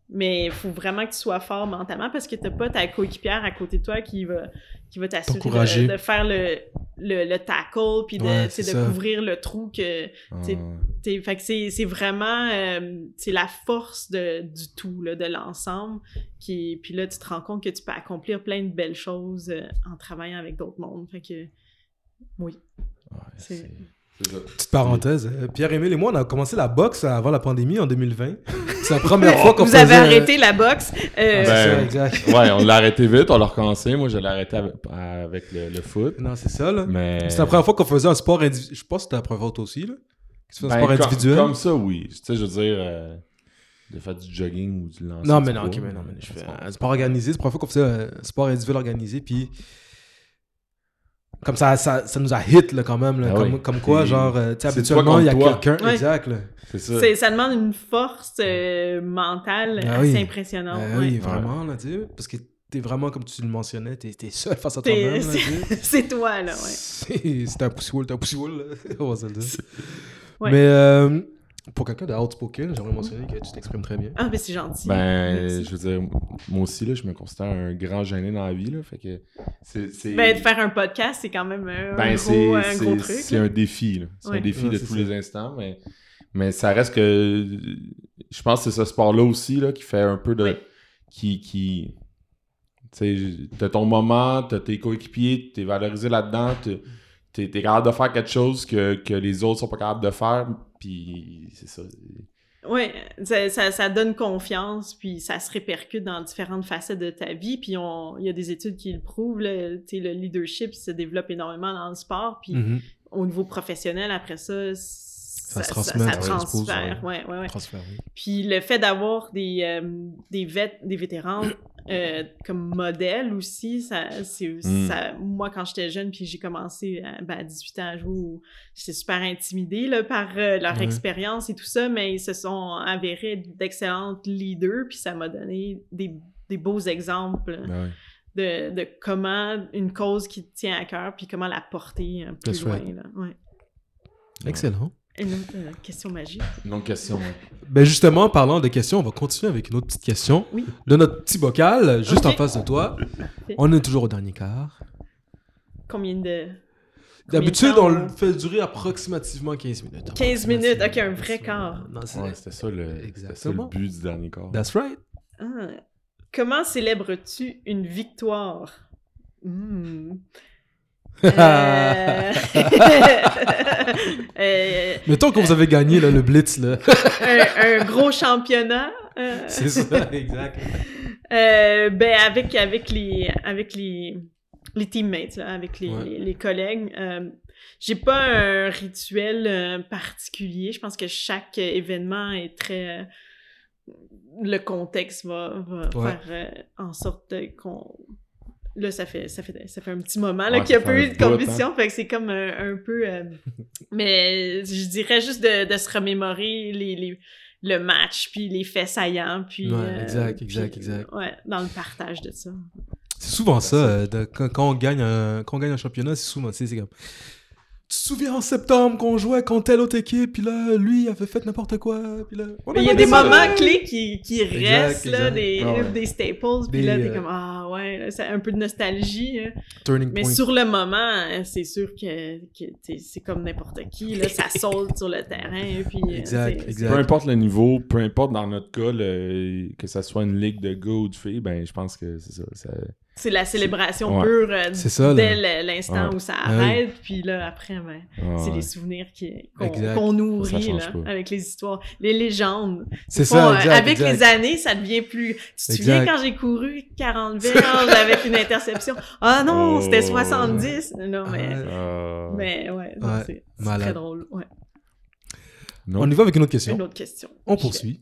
mais il faut vraiment que tu sois fort mentalement parce que t'as pas ta coéquipière à côté de toi qui va qui va t'assurer de, de faire le, le, le tackle puis de, Ouais, tu de couvrir le trou que C'est- T'sais, fait que c'est, vraiment euh, c'est la force de, du tout, là, de l'ensemble. Puis là, tu te rends compte que tu peux accomplir plein de belles choses euh, en travaillant avec d'autres mondes. Fait que, oui. C'est-. Petite parenthèse, euh, Pierre-Émile et moi, on a commencé la boxe avant la pandémie en 2020. C'est la première fois qu'on Vous faisait... avez arrêté la boxe. euh, C'est Ben, ça, exact. ouais, on l'a arrêté vite, on l'a recommencé. Moi, je l'ai arrêté avec, avec le, le foot. Non, c'est ça, là. Mais. C'est la première fois qu'on faisait un sport individuel. Je pense que c'était la première fois toi aussi, là. Que tu fais un Ben, sport comme- individuel. Comme, ça, oui. Tu sais, je veux dire, euh, de faire du jogging ou du lancer. Non, mais non, ok, mais non, mais je fais c'est un sport organisé. C'est la première fois qu'on faisait un sport individuel organisé, puis comme ça, ça, ça nous a hit, là, quand même, là, Ah comme, oui. comme quoi, genre, euh, tu sais, habituellement, il y a quelqu'un, Ouais. exact, là. C'est ça. ça demande une force euh, mentale Ah assez oui. impressionnante. Ouais. Oui, vraiment, là, tu sais, parce que t'es vraiment, comme tu le mentionnais, t'es t'es seul face à toi-même, c'est toi, là, ouais. C'est c'est un poussy-wool, t'es un poussy-wool, là. on va se le dire. Ouais. Mais euh, pour quelqu'un de outspoken, j'aimerais mentionner que tu t'exprimes très bien. Ah, mais c'est gentil. Ben, Merci. je veux dire, moi aussi, là, je me considère un grand gêné dans la vie, là. Fait que. C'est. c'est- Ben, de faire un podcast, c'est quand même un, Ben, gros, c'est un c'est- gros truc. c'est un défi. C'est Ouais. un défi Ouais, de tous ça. les instants, mais, mais ça reste que je pense que c'est ce sport-là aussi là, qui fait un peu de. Oui. qui. qui tu sais, t'as ton moment, t'as tes coéquipiers, t'es valorisé là-dedans, t'es- t'es t'es capable de faire quelque chose que, que les autres sont pas capables de faire, puis c'est ça. Oui, ça, ça, ça donne confiance, puis ça se répercute dans différentes facettes de ta vie. Puis on- il y a des études qui le prouvent, là, tu sais, le leadership se développe énormément dans le sport. Puis Mhm. au niveau professionnel, après ça, ça, se transmet, ça ça transfère. Ouais, ouais, ouais. Transfert, oui. Puis le fait d'avoir des, euh, des vétérans euh, comme modèle aussi, ça, Mm. ça, moi quand j'étais jeune, puis j'ai commencé à, ben, à 18 ans à jouer, j'étais super intimidée là, par euh, leur expérience et tout ça, mais ils se sont avérés d'excellentes leaders, puis ça m'a donné des, des beaux exemples Ben de, de comment une cause qui te tient à cœur, puis comment la porter un peu That's loin. Là. Ouais. Excellent. Une autre euh, question magique. Une autre question. ouais. Ben justement, parlant de questions, on va continuer avec une autre petite question. Oui. De notre petit bocal, juste en face de toi. On est toujours au dernier quart. Combien de... D'habitude, on on- le fait durer approximativement 15 minutes. 15 minutes, ok, un vrai quart. Non, c'est Ouais, c'était ça, le, c'était ça le Exactement. but du dernier corps. That's right. Ah. Comment célèbres-tu une victoire? Hmm. Euh... Euh, Mettons que vous avez gagné là, le Blitz, là. un, un gros championnat. euh, c'est ça, exact. euh, ben avec avec les avec les les teammates là, avec les, Ouais. les, les collègues. J'ai pas un rituel particulier. Je pense que chaque événement est très le contexte va, va Ouais. faire en sorte qu'on là ça fait ça fait ça fait un petit moment là Ouais, qu'il y a pas eu de hein. compétition fait que c'est comme un, un peu euh, mais je dirais juste de, de se remémorer les, les le match puis les faits saillants puis Ouais, euh, exact, exact, puis, exact. ouais dans le partage de ça C'est souvent ça. euh, de- quand, on gagne un, quand on gagne un championnat, c'est souvent, c'est comme. Te souviens en septembre qu'on jouait contre telle autre équipe, puis là, lui, il avait fait n'importe quoi, puis là... on Mais il y a des ça. moments clés qui, qui Exact, restent, là, des, Ah ouais. des staples, puis là, t'es euh, comme, ah ouais, c'est un peu de nostalgie. hein. Turning Mais point. sur le moment, hein, c'est sûr que, que t'es- c'est comme n'importe qui, là, ça saute sur le terrain, puis... euh, Exact, exact. Peu importe le niveau, peu importe dans notre cas, le- que ça soit une ligue de gars ou de filles, ben je pense que c'est ça. ça- C'est la célébration Ouais. pure euh, ça, dès l'instant Ouais. où ça Ah arrête, puis là, après, ben, c'est les souvenirs qu'on nourrit, là, avec les histoires, les légendes. C'est ça, euh, exact, avec exact. les années, ça devient plus. Tu te souviens quand j'ai couru 40 verges avec une interception? Ah non, Oh. c'était 70! Non, mais, Ah, mais ouais, c'est très drôle. Ouais. non. On y va avec une autre question. Une autre question. On poursuit.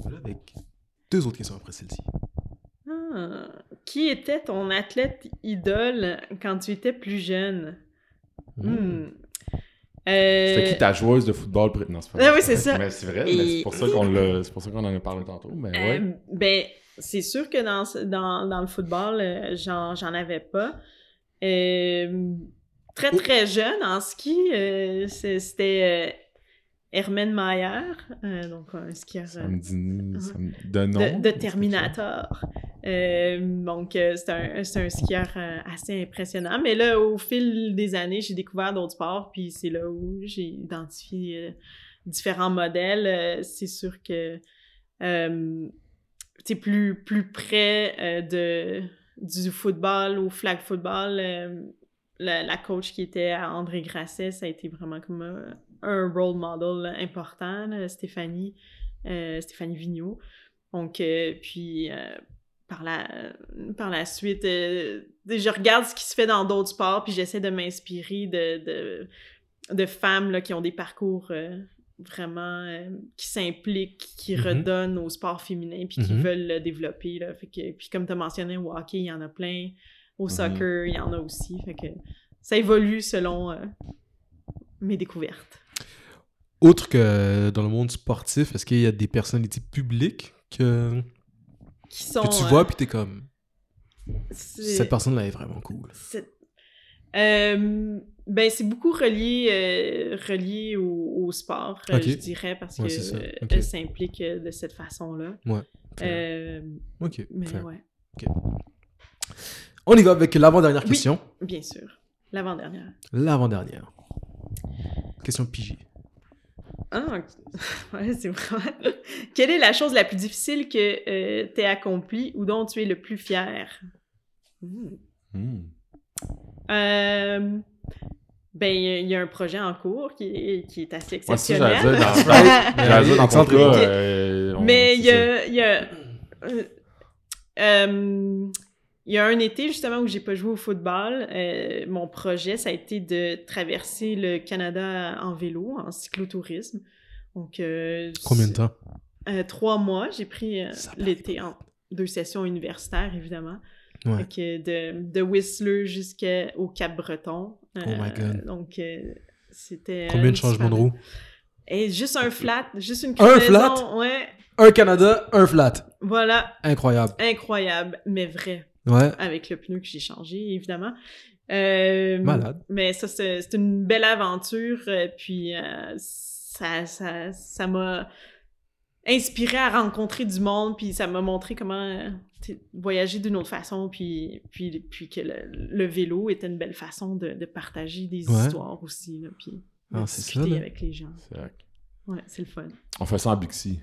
Voilà, avec deux autres questions après celle-ci. Ah, qui était ton athlète idole quand tu étais plus jeune? Hmm. Euh, C'était qui ta joueuse de football Non, c'est pas Ah oui, c'est ça. Mais c'est vrai, Et- c'est pour ça qu'on en a parlé tantôt. Mais ouais. Euh, ben, c'est sûr que dans, dans, dans le football, euh, j'en, avais pas. Euh, très, Oh. très jeune, en ski, euh, c'était euh, Herman Mayer, euh, donc un skieur ça euh, me dit ça me- de de, nom. de Terminator. Euh, donc, euh, c'est un, un skieur euh, assez impressionnant. Mais là, au fil des années, j'ai découvert d'autres sports, puis c'est là où j'ai identifié euh, différents modèles. Euh, c'est sûr que euh, tu plus, plus près euh, de, du football ou flag football, euh, la, la coach qui était à André Grasset, ça a été vraiment comme un, role model important, là, Stéphanie, euh, Stéphanie Vigneault. Donc, euh, puis euh, par, la, par la suite, euh, je regarde ce qui se fait dans d'autres sports, puis j'essaie de m'inspirer de, de, de femmes là, qui ont des parcours vraiment euh, qui s'impliquent, qui Mhm. redonnent au sport féminin, puis qui Mhm. veulent le développer. Là. Fait que, puis comme tu as mentionné, au hockey, il y en a plein. Au Mhm. soccer, il y en a aussi. Fait que ça évolue selon euh, mes découvertes. Autre que dans le monde sportif, est-ce qu'il y a des personnalités publiques que, Qui sont, que tu euh, vois puis t'es comme cette personne-là est vraiment cool. C'est- Euh, ben, c'est beaucoup relié, euh, relié au, au sport, euh, je dirais, parce Ouais, que ça. euh, elle s'implique euh, de cette façon-là. Euh, ok. mais ouais, On y va avec l'avant-dernière Oui. question. bien sûr. L'avant-dernière. L'avant-dernière. Question pigée. Ah, ouais, c'est vraiment... Quelle est la chose la plus difficile que euh, t'aies accomplie ou dont tu es le plus fier? Hmm. Hmm. Euh, ben, il y a- il y, a un projet en cours qui est, qui est assez Ouais, ça, exceptionnel. dire dans, euh, Mais il y a, il y a, un été justement où j'ai pas joué au football. Euh, mon projet, ça a été de traverser le Canada en vélo, en cyclotourisme. Donc, euh, Combien de temps? euh, trois mois. J'ai pris l'été en deux sessions universitaires, évidemment. Ouais. Que de, de Whistler jusqu'au Cap-Breton. Oh my God. Donc, c'était... Combien de changements de roue? Et juste un flat, juste une Un flat? Ouais, Un Canada, un flat. voilà, Incroyable. incroyable, mais vrai, Ouais. avec le pneu que j'ai changé, évidemment. Euh, Malade. Mais ça, c'est une belle aventure, euh, puis euh, ça ça ça m'a inspiré à rencontrer du monde, puis ça m'a montré comment euh, voyager d'une autre façon, puis, puis, puis que le, le vélo était une belle façon de, de partager des Ouais. histoires aussi, là, puis de Ah, c'est ça, discuter avec les gens. C'est vrai. Ouais, c'est le fun. On fait ça en Bixi.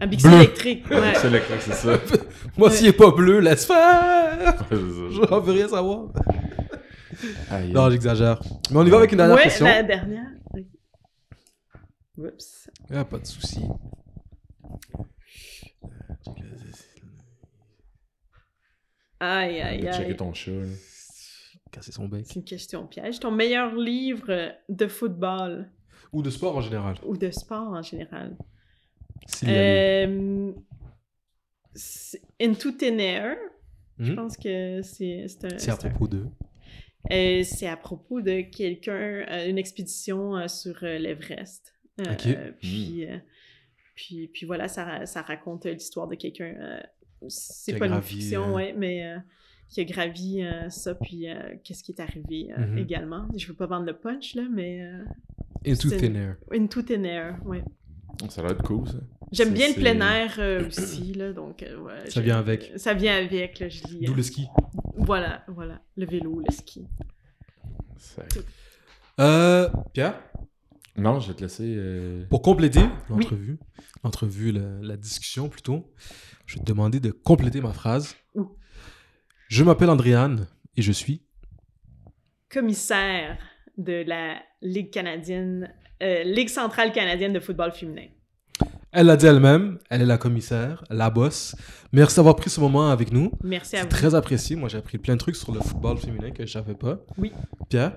Un Bixi Bleu. électrique, ouais. C'est électrique, c'est ça. Moi, s'il est pas bleu, laisse faire. Ça. J'en veux rien savoir. Aïe. Non, j'exagère. Mais on y va avec une dernière ouais, question. la dernière. Oups. Ah, pas de souci. Aïe, aïe, De checker aïe. ton chat. là. Casser son bec. C'est une question piège. Ton meilleur livre de football? Ou de sport en général. ou de sport en général? Euh, c'est Into Thin Air. Je Mhm. pense que c'est c'est un. C'est à propos d'eux. Euh, c'est à propos de quelqu'un, euh, une expédition euh, sur euh, l'Everest. Euh, Ok. euh, puis, euh, puis, puis voilà, ça, ça raconte l'histoire de quelqu'un. euh, c'est pas une fiction, euh, ouais, mais euh, qui a gravi euh, ça, puis euh, qu'est-ce qui est arrivé euh, Mhm. également. Je veux pas vendre le punch, là, mais euh, Into thin air. Into Thin Air, ouais. Ça va être cool, ça. J'aime bien le plein air euh, aussi, là, donc euh, ouais, Ça vient avec. Ça vient avec, là, je dis. D'où euh, le ski. Voilà, voilà, le vélo, le ski. C'est- Euh, Pierre, Non, je vais te laisser. euh, pour compléter l'entrevue, l'entrevue, la, la discussion plutôt, je vais te demander de compléter ma phrase. Ouh. Je m'appelle Andréane et je suis. Commissaire de la Ligue canadienne, euh, Ligue centrale canadienne de football féminin. Elle l'a dit elle-même, elle est la commissaire, la boss. Merci d'avoir pris ce moment avec nous. Merci à C'est vous. très apprécié. Moi, j'ai appris plein de trucs sur le football féminin que je savais pas. Oui. Pierre?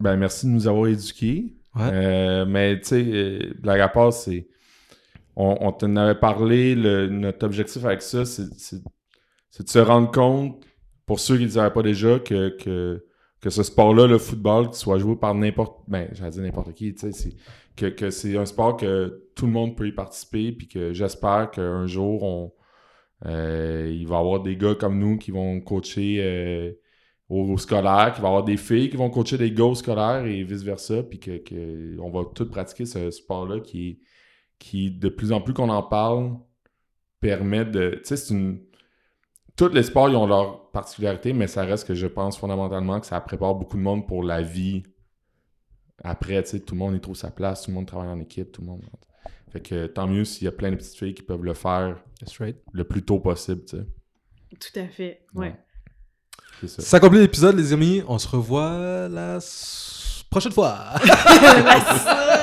Ben, merci de nous avoir éduqués. Ouais. Euh, mais, tu sais, euh, blague à part, c'est. On, on t'en avait parlé. le- notre objectif avec ça, c'est de se rendre compte, pour ceux qui ne le savaient pas déjà, que, que, que ce sport-là, le football, qu'il soit joué par n'importe. Ben, j'allais dire n'importe qui, tu sais, que, que c'est un sport que tout le monde peut y participer. Puis que j'espère qu'un jour, on. euh, il va y avoir des gars comme nous qui vont coacher euh, au, scolaire, qu'il va y avoir des filles qui vont coacher des gars au scolaire et vice-versa, puis que, que va tous pratiquer ce sport-là qui, qui, de plus en plus qu'on en parle, permet de... Tu sais, c'est une... Tous les sports, ils ont leur particularité, mais ça reste que je pense fondamentalement que ça prépare beaucoup de monde pour la vie après, tu sais, tout le monde y trouve sa place, tout le monde travaille en équipe, tout le monde... Fait que tant mieux s'il y a plein de petites filles qui peuvent le faire right. le plus tôt possible, tu sais. Tout à fait, ouais. Ouais. C'est ça. Ça complète l'épisode, les amis. On se revoit la prochaine fois.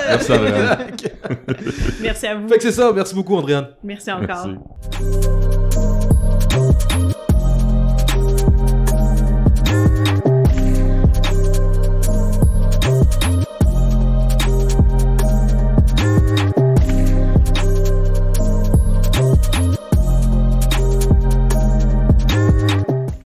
Merci. Merci à vous. fait que c'est ça. Merci beaucoup, Andréane. Merci encore. Merci.